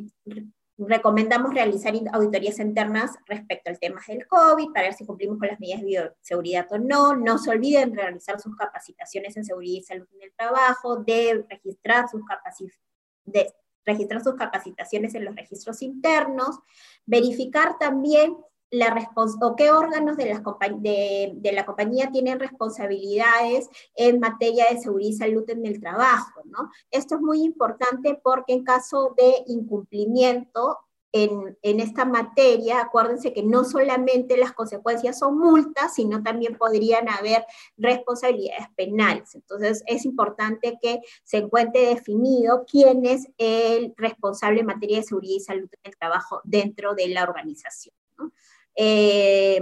recomendamos realizar auditorías internas respecto al tema del COVID para ver si cumplimos con las medidas de bioseguridad o no. No se olviden realizar sus capacitaciones en seguridad y salud en el trabajo, de registrar sus, de registrar sus capacitaciones en los registros internos, verificar también la o qué órganos de, las de, de, la compañía tienen responsabilidades en materia de seguridad y salud en el trabajo. ¿no? Esto es muy importante porque en caso de incumplimiento en, en, esta materia, acuérdense que no solamente las consecuencias son multas, sino también podrían haber responsabilidades penales. Entonces, es importante que se encuentre definido quién es el responsable en materia de seguridad y salud en el trabajo dentro de la organización. ¿no? Eh,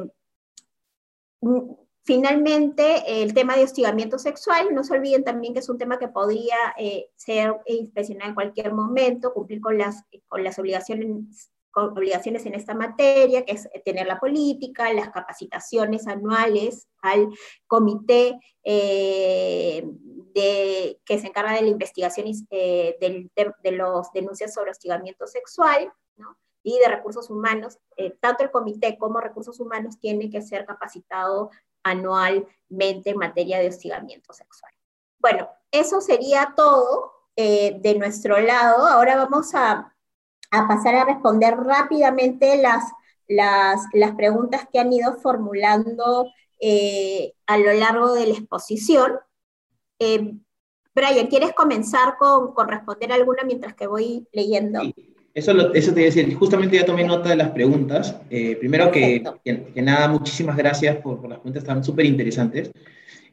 finalmente, el tema de hostigamiento sexual, no se olviden también que es un tema que podría eh, ser inspeccionado en cualquier momento, cumplir con las, con las obligaciones, obligaciones en esta materia, que es tener la política, las capacitaciones anuales al comité eh, que se encarga de la investigación de, de los denuncias sobre hostigamiento sexual, ¿no? Y de recursos humanos, eh, tanto el comité como recursos humanos tienen que ser capacitado anualmente en materia de hostigamiento sexual. Bueno, eso sería todo eh, de nuestro lado. Ahora vamos a, a, pasar a responder rápidamente las, las, las preguntas que han ido formulando eh, a lo largo de la exposición. Brian, ¿quieres comenzar con, con, responder alguna mientras que voy leyendo? Sí. Eso, eso te iba a decir, justamente ya tomé nota de las preguntas. Eh, primero que, que, nada, muchísimas gracias por, por las preguntas, están súper interesantes.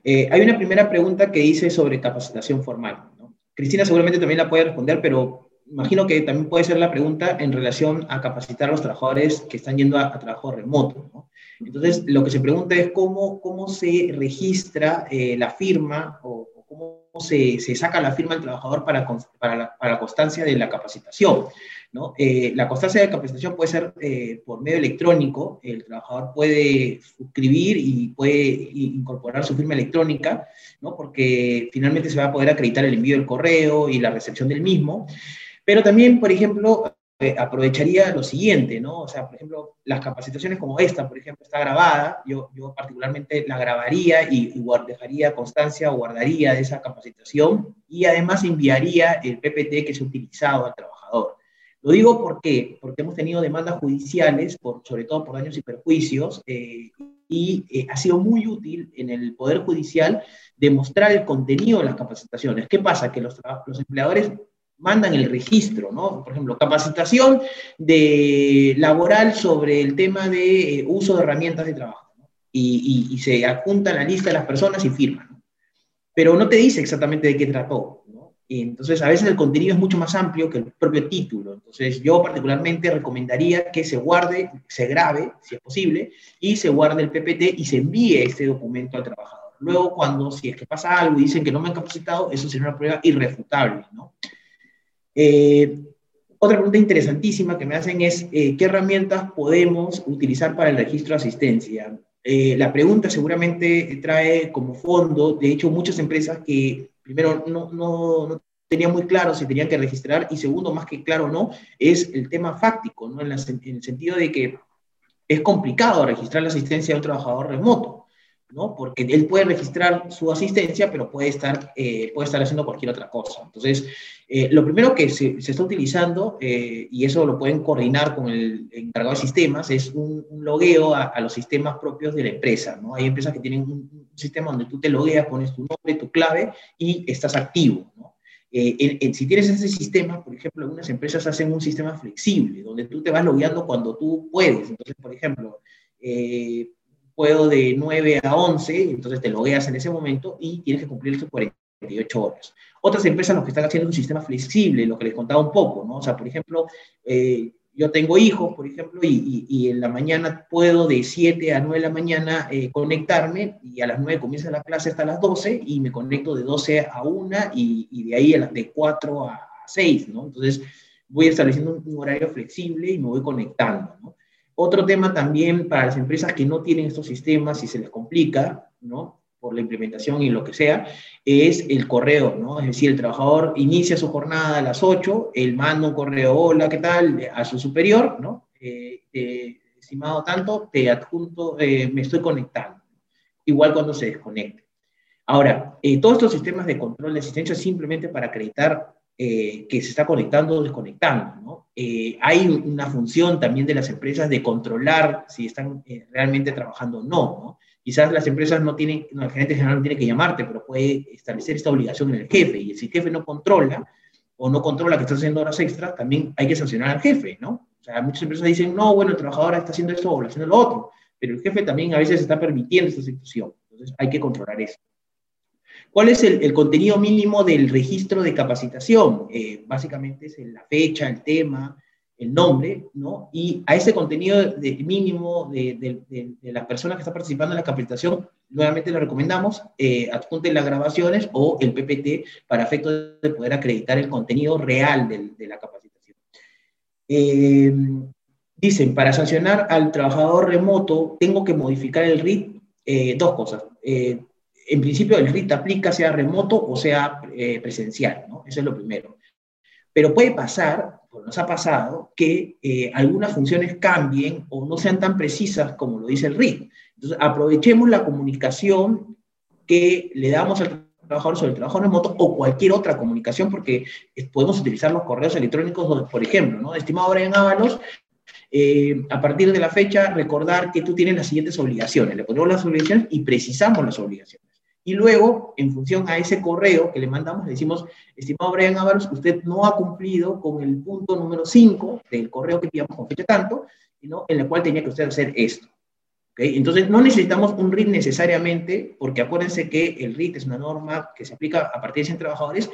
Eh, hay una primera pregunta que dice sobre capacitación formal. ¿no? Cristina seguramente también la puede responder, pero imagino que también puede ser la pregunta en relación a capacitar a los trabajadores que están yendo a, trabajo remoto. ¿no? Entonces, lo que se pregunta es cómo, cómo se registra eh, la firma o, o cómo se, se, saca la firma del trabajador para, para, la, para la constancia de la capacitación. ¿No? Eh, la constancia de capacitación puede ser eh, por medio electrónico, el trabajador puede suscribir y puede incorporar su firma electrónica, ¿no? porque finalmente se va a poder acreditar el envío del correo y la recepción del mismo, pero también, por ejemplo, eh, aprovecharía lo siguiente, ¿no? O sea, por ejemplo, las capacitaciones como esta, por ejemplo, está grabada, yo, yo particularmente la grabaría y, y dejaría constancia o guardaría de esa capacitación y además enviaría el PPT que se ha utilizado al trabajador. Lo digo porque, porque hemos tenido demandas judiciales, sobre todo por daños y perjuicios, eh, y eh, ha sido muy útil en el Poder Judicial demostrar el contenido de las capacitaciones. ¿Qué pasa? Que los, empleadores mandan el registro, ¿no? Por ejemplo, capacitación de, laboral sobre el tema de eh, uso de herramientas de trabajo, ¿no? y, se adjunta la lista de las personas y firman. ¿no? Pero no te dice exactamente de qué trató. Entonces, a veces el contenido es mucho más amplio que el propio título. Entonces, yo particularmente recomendaría que se guarde, se grabe, si es posible, y se guarde el PPT y se envíe este documento al trabajador. Luego, cuando, si es que pasa algo y dicen que no me han capacitado, eso sería una prueba irrefutable, ¿no? Eh, otra pregunta interesantísima que me hacen es, eh, ¿qué herramientas podemos utilizar para el registro de asistencia? Eh, la pregunta seguramente trae como fondo, de hecho, muchas empresas que primero no, no, no tenían muy claro si tenían que registrar y segundo, más que claro no, es el tema fáctico, ¿no? en, en el sentido de que es complicado registrar la asistencia de un trabajador remoto. ¿No? Porque él puede registrar su asistencia, pero puede estar, eh, puede estar haciendo cualquier otra cosa. Entonces, eh, lo primero que se, se está utilizando, eh, y eso lo pueden coordinar con el encargado de sistemas, es un, logueo a, los sistemas propios de la empresa, ¿no? Hay empresas que tienen un, sistema donde tú te logueas, pones tu nombre, tu clave y estás activo, ¿no? si tienes ese sistema, por ejemplo, algunas empresas hacen un sistema flexible, donde tú te vas logueando cuando tú puedes. Entonces, por ejemplo, puedo de 9 a 11, entonces te logueas en ese momento y tienes que cumplir tus 48 horas. Otras empresas lo que están haciendo un sistema flexible, lo que les contaba un poco, ¿no? O sea, por ejemplo, eh, yo tengo hijos, por ejemplo, y, y, en la mañana puedo de 7 a 9 de la mañana eh, conectarme y a las 9 comienza la clase hasta las 12 y me conecto de 12 a 1 y, y de ahí a las de 4 a 6, ¿no? Entonces voy estableciendo un, un horario flexible y me voy conectando, ¿no? Otro tema también para las empresas que no tienen estos sistemas y se les complica, ¿no? Por la implementación y lo que sea, es el correo, ¿no? Es decir, el trabajador inicia su jornada a las 8, él manda un correo, hola, ¿qué tal? A su superior, ¿no? Eh, estimado tanto, te adjunto, eh, me estoy conectando. Igual cuando se desconecte. Ahora, eh, todos estos sistemas de control de asistencia simplemente para acreditar eh, que se está conectando o desconectando. Eh, hay una función también de las empresas de controlar si están eh, realmente trabajando o no, no. Quizás las empresas no tienen, no, el gerente general no tiene que llamarte, pero puede establecer esta obligación en el jefe. Y si el jefe no controla o no controla que está haciendo horas extras, también hay que sancionar al jefe, ¿no? O sea, muchas empresas dicen, no, bueno, el trabajador está haciendo esto o haciendo lo otro, pero el jefe también a veces está permitiendo esta situación. Entonces hay que controlar eso. ¿Cuál es el, contenido mínimo del registro de capacitación? Eh, básicamente es la fecha, el tema, el nombre, ¿no? Y a ese contenido mínimo de, las personas que están participando en la capacitación, nuevamente le recomendamos, eh, adjunten las grabaciones o el PPT para efecto de poder acreditar el contenido real de, la capacitación. Eh, dicen, para sancionar al trabajador remoto, tengo que modificar el RIT, dos cosas en principio el RIT aplica sea remoto o sea eh, presencial, ¿no? Eso es lo primero. Pero puede pasar, pues nos ha pasado, que eh, algunas funciones cambien o no sean tan precisas como lo dice el RIT. Entonces, aprovechemos la comunicación que le damos al trabajador sobre el trabajo remoto o cualquier otra comunicación, porque podemos utilizar los correos electrónicos, por ejemplo, ¿no? Estimado Brian Ábalos, eh, a partir de la fecha, recordar que tú tienes las siguientes obligaciones. Le ponemos las obligaciones y precisamos las obligaciones. Y luego, en función a ese correo que le mandamos, le decimos, estimado Brian Ávaros, usted no ha cumplido con el punto número 5 del correo que enviamos con fecha tanto, sino en el cual tenía que usted hacer esto. ¿Okay? Entonces, no necesitamos un RIT necesariamente, porque acuérdense que el RIT es una norma que se aplica a partir de 100 trabajadores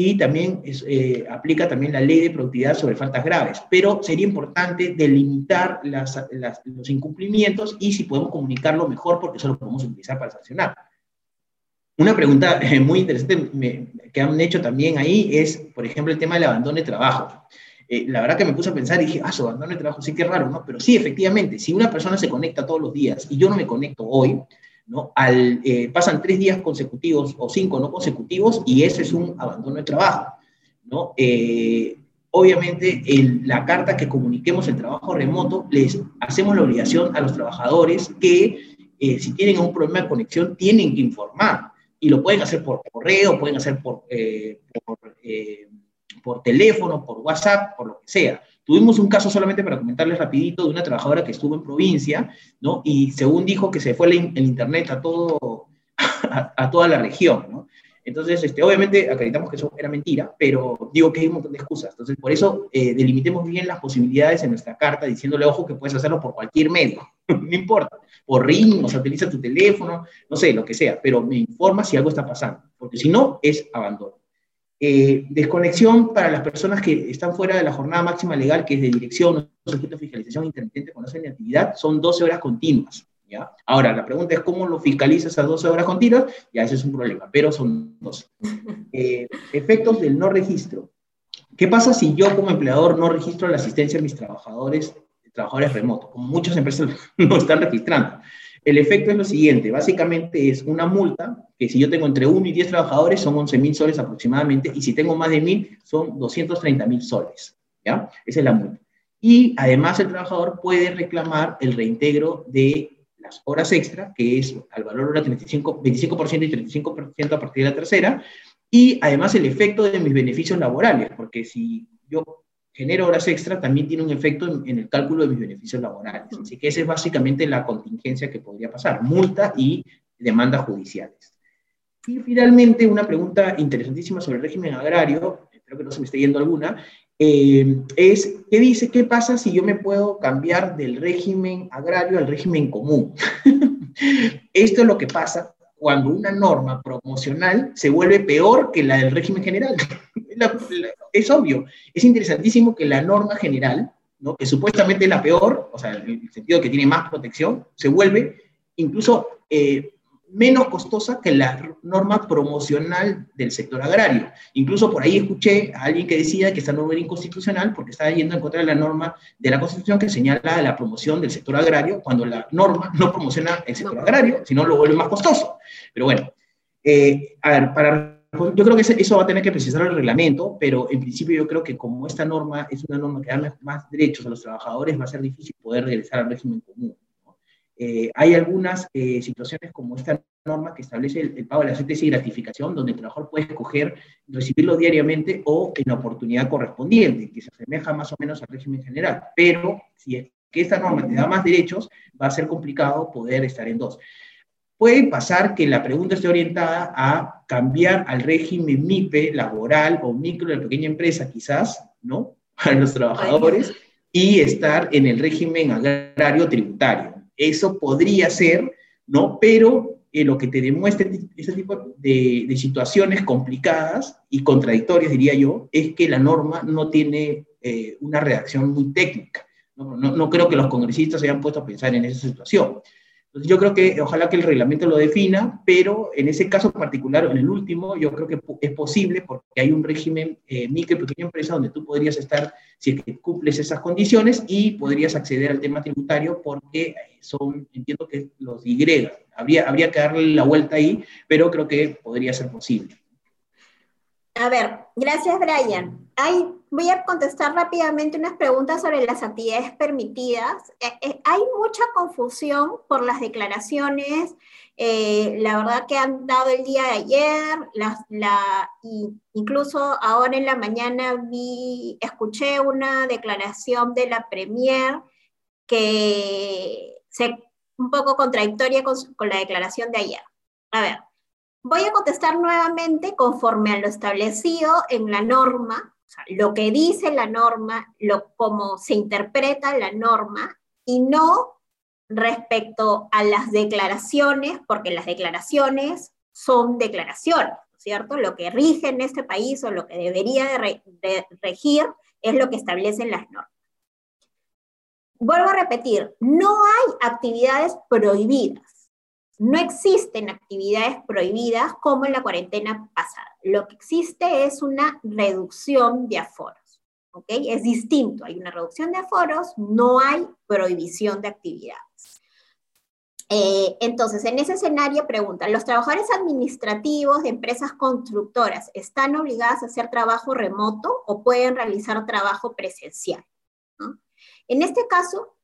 y también eh, aplica también la ley de productividad sobre faltas graves. Pero sería importante delimitar los incumplimientos y si podemos comunicarlo mejor, porque eso lo podemos utilizar para sancionar. Una pregunta eh, muy interesante que han hecho también ahí es, por ejemplo, el tema del abandono de trabajo. Eh, la verdad que me puse a pensar y dije, ah, su abandono de trabajo, sí que raro, ¿no? Pero sí, efectivamente, si una persona se conecta todos los días y yo no me conecto hoy, ¿no? Al, eh, pasan tres días consecutivos o cinco no consecutivos y ese es un abandono de trabajo, ¿no? obviamente, en la carta que comuniquemos el trabajo remoto, les hacemos la obligación a los trabajadores que si tienen un problema de conexión, tienen que informar y lo pueden hacer por correo, pueden hacer por, eh, eh, por, teléfono, por WhatsApp, por lo que sea. Tuvimos un caso solamente para comentarles rapidito de una trabajadora que estuvo en provincia, ¿no? Y según dijo que se fue el, internet a, todo, a, toda la región, ¿no? Entonces, este, obviamente acreditamos que eso era mentira, pero digo que hay un montón de excusas. Entonces, por eso eh, delimitemos bien las posibilidades en nuestra carta, diciéndole, ojo, que puedes hacerlo por cualquier medio, no importa, por ring, o sea, utiliza tu teléfono, no sé, lo que sea, pero me informa si algo está pasando, porque si no, es abandono. Eh, desconexión para las personas que están fuera de la jornada máxima legal, que es de dirección, sujeto de fiscalización intermitente con actividad, son 12 horas continuas. Ahora, la pregunta es cómo lo fiscalizas a 12 horas continuas, ya ese es un problema, pero son dos. Eh, efectos del no registro. ¿Qué pasa si yo como empleador no registro la asistencia de mis trabajadores, trabajadores remotos? Como muchas empresas no están registrando. El efecto es lo siguiente, básicamente es una multa que si yo tengo entre 1 y 10 trabajadores son 11 mil soles aproximadamente, y si tengo más de 1000 son 230 mil soles, ¿ya? Esa es la multa. Y además el trabajador puede reclamar el reintegro de horas extra, que es al valor de 35, 25% y 35% a partir de la tercera, y además el efecto de mis beneficios laborales, porque si yo genero horas extra, también tiene un efecto en, el cálculo de mis beneficios laborales. Así que esa es básicamente la contingencia que podría pasar, multa y demandas judiciales. Y finalmente, una pregunta interesantísima sobre el régimen agrario, espero que no se me esté yendo alguna, eh, es, ¿qué dice? ¿Qué pasa si yo me puedo cambiar del régimen agrario al régimen común? Esto es lo que pasa cuando una norma promocional se vuelve peor que la del régimen general. es obvio. Es interesantísimo que la norma general, ¿no? que supuestamente es la peor, o sea, en el sentido que tiene más protección, se vuelve incluso eh, menos costosa que la norma promocional del sector agrario. Incluso por ahí escuché a alguien que decía que esta norma era inconstitucional porque estaba yendo en contra de la norma de la Constitución que señala la promoción del sector agrario, cuando la norma no promociona el sector agrario, sino lo vuelve más costoso. Pero bueno, eh, a ver, para yo creo que eso va a tener que precisar el reglamento, pero en principio yo creo que como esta norma es una norma que da más derechos a los trabajadores, va a ser difícil poder regresar al régimen común. Eh, hay algunas eh, situaciones como esta norma que establece el, pago de la CTC y gratificación, donde el trabajador puede escoger recibirlo diariamente o en la oportunidad correspondiente, que se asemeja más o menos al régimen general. Pero si es que esta norma te da más derechos, va a ser complicado poder estar en dos. Puede pasar que la pregunta esté orientada a cambiar al régimen MIPE laboral o micro de pequeña empresa, quizás, ¿no? Para los trabajadores, y estar en el régimen agrario tributario. Eso podría ser, ¿no? Pero eh, lo que te demuestra este tipo de, situaciones complicadas y contradictorias, diría yo, es que la norma no tiene eh, una redacción muy técnica. No, no, no, creo que los congresistas se hayan puesto a pensar en esa situación. Yo creo que ojalá que el reglamento lo defina, pero en ese caso particular, en el último, yo creo que es posible porque hay un régimen eh, micro y pequeña empresa donde tú podrías estar, si es que cumples esas condiciones, y podrías acceder al tema tributario porque son, entiendo que los Y. Habría, habría que darle la vuelta ahí, pero creo que podría ser posible. A ver, gracias Brian. Voy a contestar rápidamente unas preguntas sobre las actividades permitidas. Eh, eh, hay mucha confusión por las declaraciones, eh, la verdad que han dado el día de ayer, la, incluso ahora en la mañana vi, escuché una declaración de la Premier que se un poco contradictoria con, con la declaración de ayer. A ver, Voy a contestar nuevamente conforme a lo establecido en la norma, o sea, lo que dice la norma, lo, cómo se interpreta la norma, y no respecto a las declaraciones, porque las declaraciones son declaraciones, ¿cierto? Lo que rige en este país o lo que debería de regir es lo que establecen las normas. Vuelvo a repetir, no hay actividades prohibidas no existen actividades prohibidas como en la cuarentena pasada. Lo que existe es una reducción de aforos. ¿ok? Es distinto, hay una reducción de aforos, no hay prohibición de actividades. Eh, entonces, en ese escenario preguntan, ¿los trabajadores administrativos de empresas constructoras están obligados a hacer trabajo remoto o pueden realizar trabajo presencial? En este caso,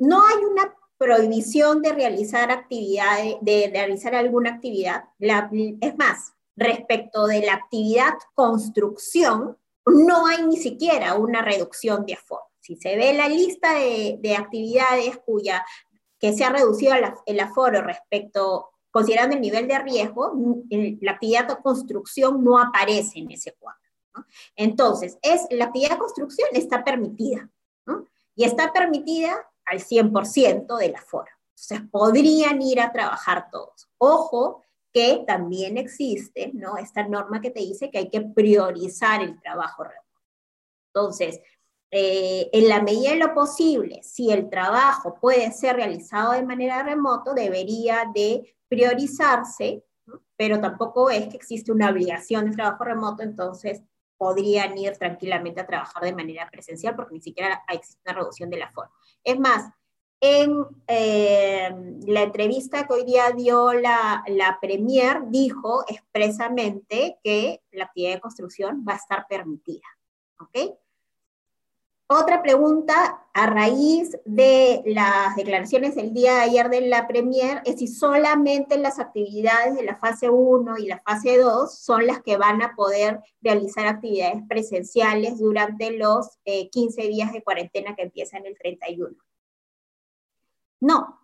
no hay una prohibición de realizar actividades, de, realizar alguna actividad. es más, respecto de la actividad construcción, no hay ni siquiera una reducción de aforo. Si se ve la lista de, actividades cuya que se ha reducido el aforo respecto, considerando el nivel de riesgo, la actividad de construcción no aparece en ese cuadro. Entonces, es, la actividad de construcción está permitida, y está permitida al 100% del aforo. Entonces, podrían ir a trabajar todos. Ojo que también existe ¿no? esta norma que te dice que hay que priorizar el trabajo remoto. Entonces, eh, en la medida de lo posible, si el trabajo puede ser realizado de manera remoto, debería de priorizarse, pero tampoco es que existe una obligación de trabajo remoto, entonces podrían ir tranquilamente a trabajar de manera presencial porque ni siquiera existe una reducción del aforo. Es más, en eh, la entrevista que hoy día dio la, la Premier, dijo expresamente que la actividad de construcción va a estar permitida. ¿Ok? Otra pregunta a raíz de las declaraciones del día de ayer de la Premier es si solamente las actividades de la fase 1 y la fase 2 son las que van a poder realizar actividades presenciales durante los 15 eh, días de cuarentena que empiezan el 31. No,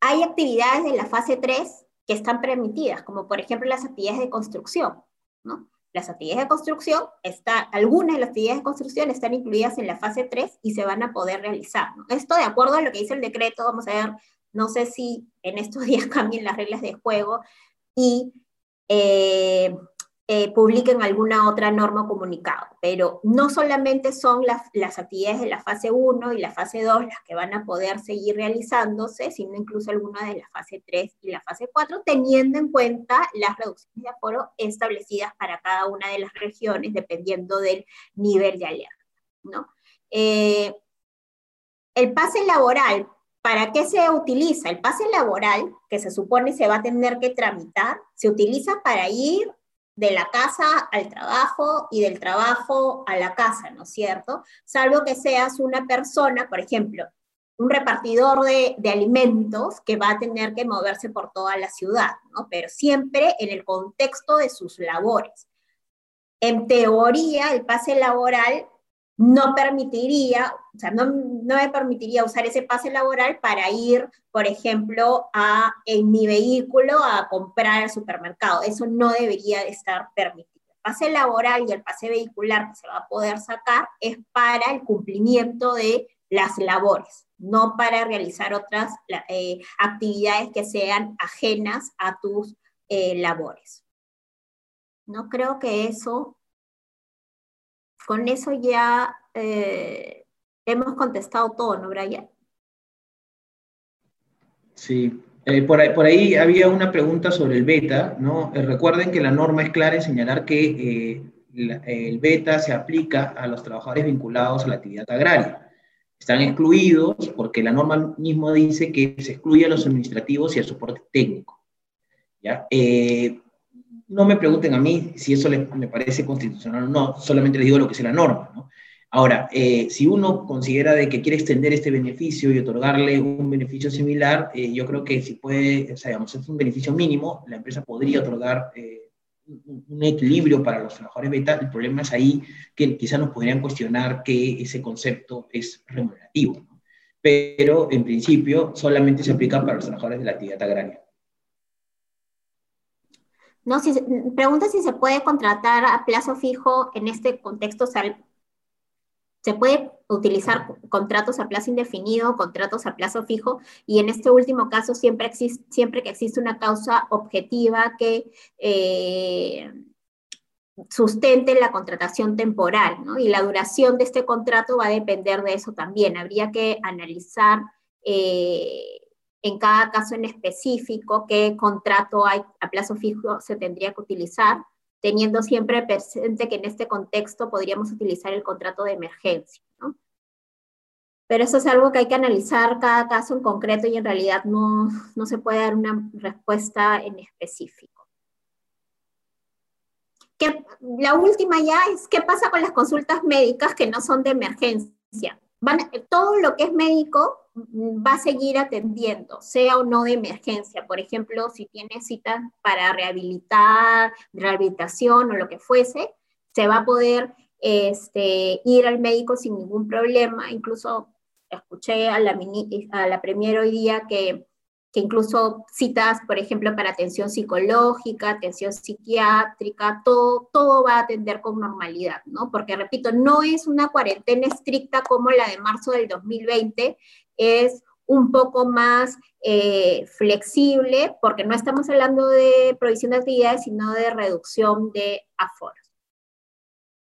hay actividades de la fase 3 que están permitidas, como por ejemplo las actividades de construcción, ¿no? Las actividades de construcción, está, algunas de las actividades de construcción están incluidas en la fase 3 y se van a poder realizar. Esto de acuerdo a lo que dice el decreto, vamos a ver, no sé si en estos días cambien las reglas de juego y eh, eh, publiquen alguna otra norma o comunicado, pero no solamente son las, actividades de la fase 1 y la fase 2 las que van a poder seguir realizándose, sino incluso algunas de la fase 3 y la fase 4, teniendo en cuenta las reducciones de aforo establecidas para cada una de las regiones, dependiendo del nivel de alerta. ¿no? Eh, el pase laboral, ¿para qué se utiliza? El pase laboral, que se supone se va a tener que tramitar, se utiliza para ir de la casa al trabajo y del trabajo a la casa, ¿no es cierto? Salvo que seas una persona, por ejemplo, un repartidor de, alimentos que va a tener que moverse por toda la ciudad, ¿no? Pero siempre en el contexto de sus labores. En teoría, el pase laboral no permitiría, o sea, no, no, me permitiría usar ese pase laboral para ir, por ejemplo, a, en mi vehículo a comprar al supermercado. Eso no debería de estar permitido. El pase laboral y el pase vehicular que se va a poder sacar es para el cumplimiento de las labores, no para realizar otras eh, actividades que sean ajenas a tus eh, labores. No creo que eso con eso ya eh, hemos contestado todo, ¿no, Brian? Sí, eh, por, ahí, había una pregunta sobre el beta, ¿no? Eh, recuerden que la norma es clara en señalar que el beta se aplica a los trabajadores vinculados a la actividad agraria. Están excluidos porque la norma mismo dice que se excluye a los administrativos y al soporte técnico. ¿ya? No me pregunten a mí si eso me parece constitucional o no, solamente les digo lo que es la norma. ¿no? Ahora, eh, si uno considera de que quiere extender este beneficio y otorgarle un beneficio similar, eh, yo creo que si puede, o sea, digamos, es un beneficio mínimo, la empresa podría otorgar eh, un, equilibrio para los trabajadores beta. El problema es ahí que quizás nos podrían cuestionar que ese concepto es remunerativo. Pero en principio solamente se aplica para los trabajadores de la actividad agraria. No, si, pregunta si se puede contratar a plazo fijo en este contexto. se puede utilizar contratos a plazo indefinido, contratos a plazo fijo, y en este último caso siempre, existe, siempre que existe una causa objetiva que eh, sustente la contratación temporal, ¿no? Y la duración de este contrato va a depender de eso también. Habría que analizar eh, en cada caso en específico qué contrato hay a plazo fijo se tendría que utilizar, teniendo siempre presente que en este contexto podríamos utilizar el contrato de emergencia. ¿no? Pero eso es algo que hay que analizar cada caso en concreto y en realidad no, no se puede dar una respuesta en específico. Que, la última ya es qué pasa con las consultas médicas que no son de emergencia. Van, todo lo que es médico va a seguir atendiendo, sea o no de emergencia. Por ejemplo, si tiene citas para rehabilitar, rehabilitación o lo que fuese, se va a poder este, ir al médico sin ningún problema. Incluso escuché a la, a la premier hoy día que, que incluso citas, por ejemplo, para atención psicológica, atención psiquiátrica, todo, todo va a atender con normalidad, ¿no? Porque, repito, no es una cuarentena estricta como la de marzo del 2020, es un poco más eh, flexible porque no estamos hablando de provisión de actividades, sino de reducción de aforos.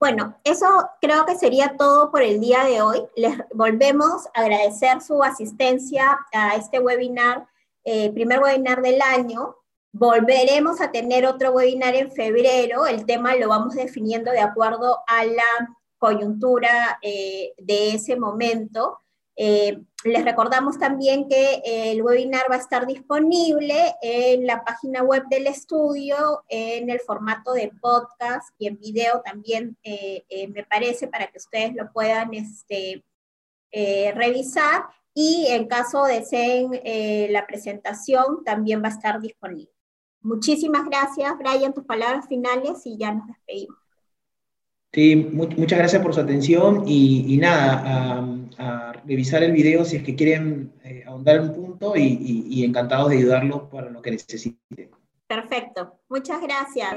Bueno, eso creo que sería todo por el día de hoy. Les volvemos a agradecer su asistencia a este webinar, eh, primer webinar del año. Volveremos a tener otro webinar en febrero. El tema lo vamos definiendo de acuerdo a la coyuntura eh, de ese momento. Eh, les recordamos también que el webinar va a estar disponible en la página web del estudio, en el formato de podcast y en video también, eh, eh, me parece, para que ustedes lo puedan este, revisar. Y en caso deseen la presentación, también va a estar disponible. Muchísimas gracias, Brian, tus palabras finales y ya nos despedimos. Sí, muchas gracias por su atención y, nada, a, revisar el video si es que quieren eh, ahondar un punto y, y encantados de ayudarlos para lo que necesiten. Perfecto, muchas gracias.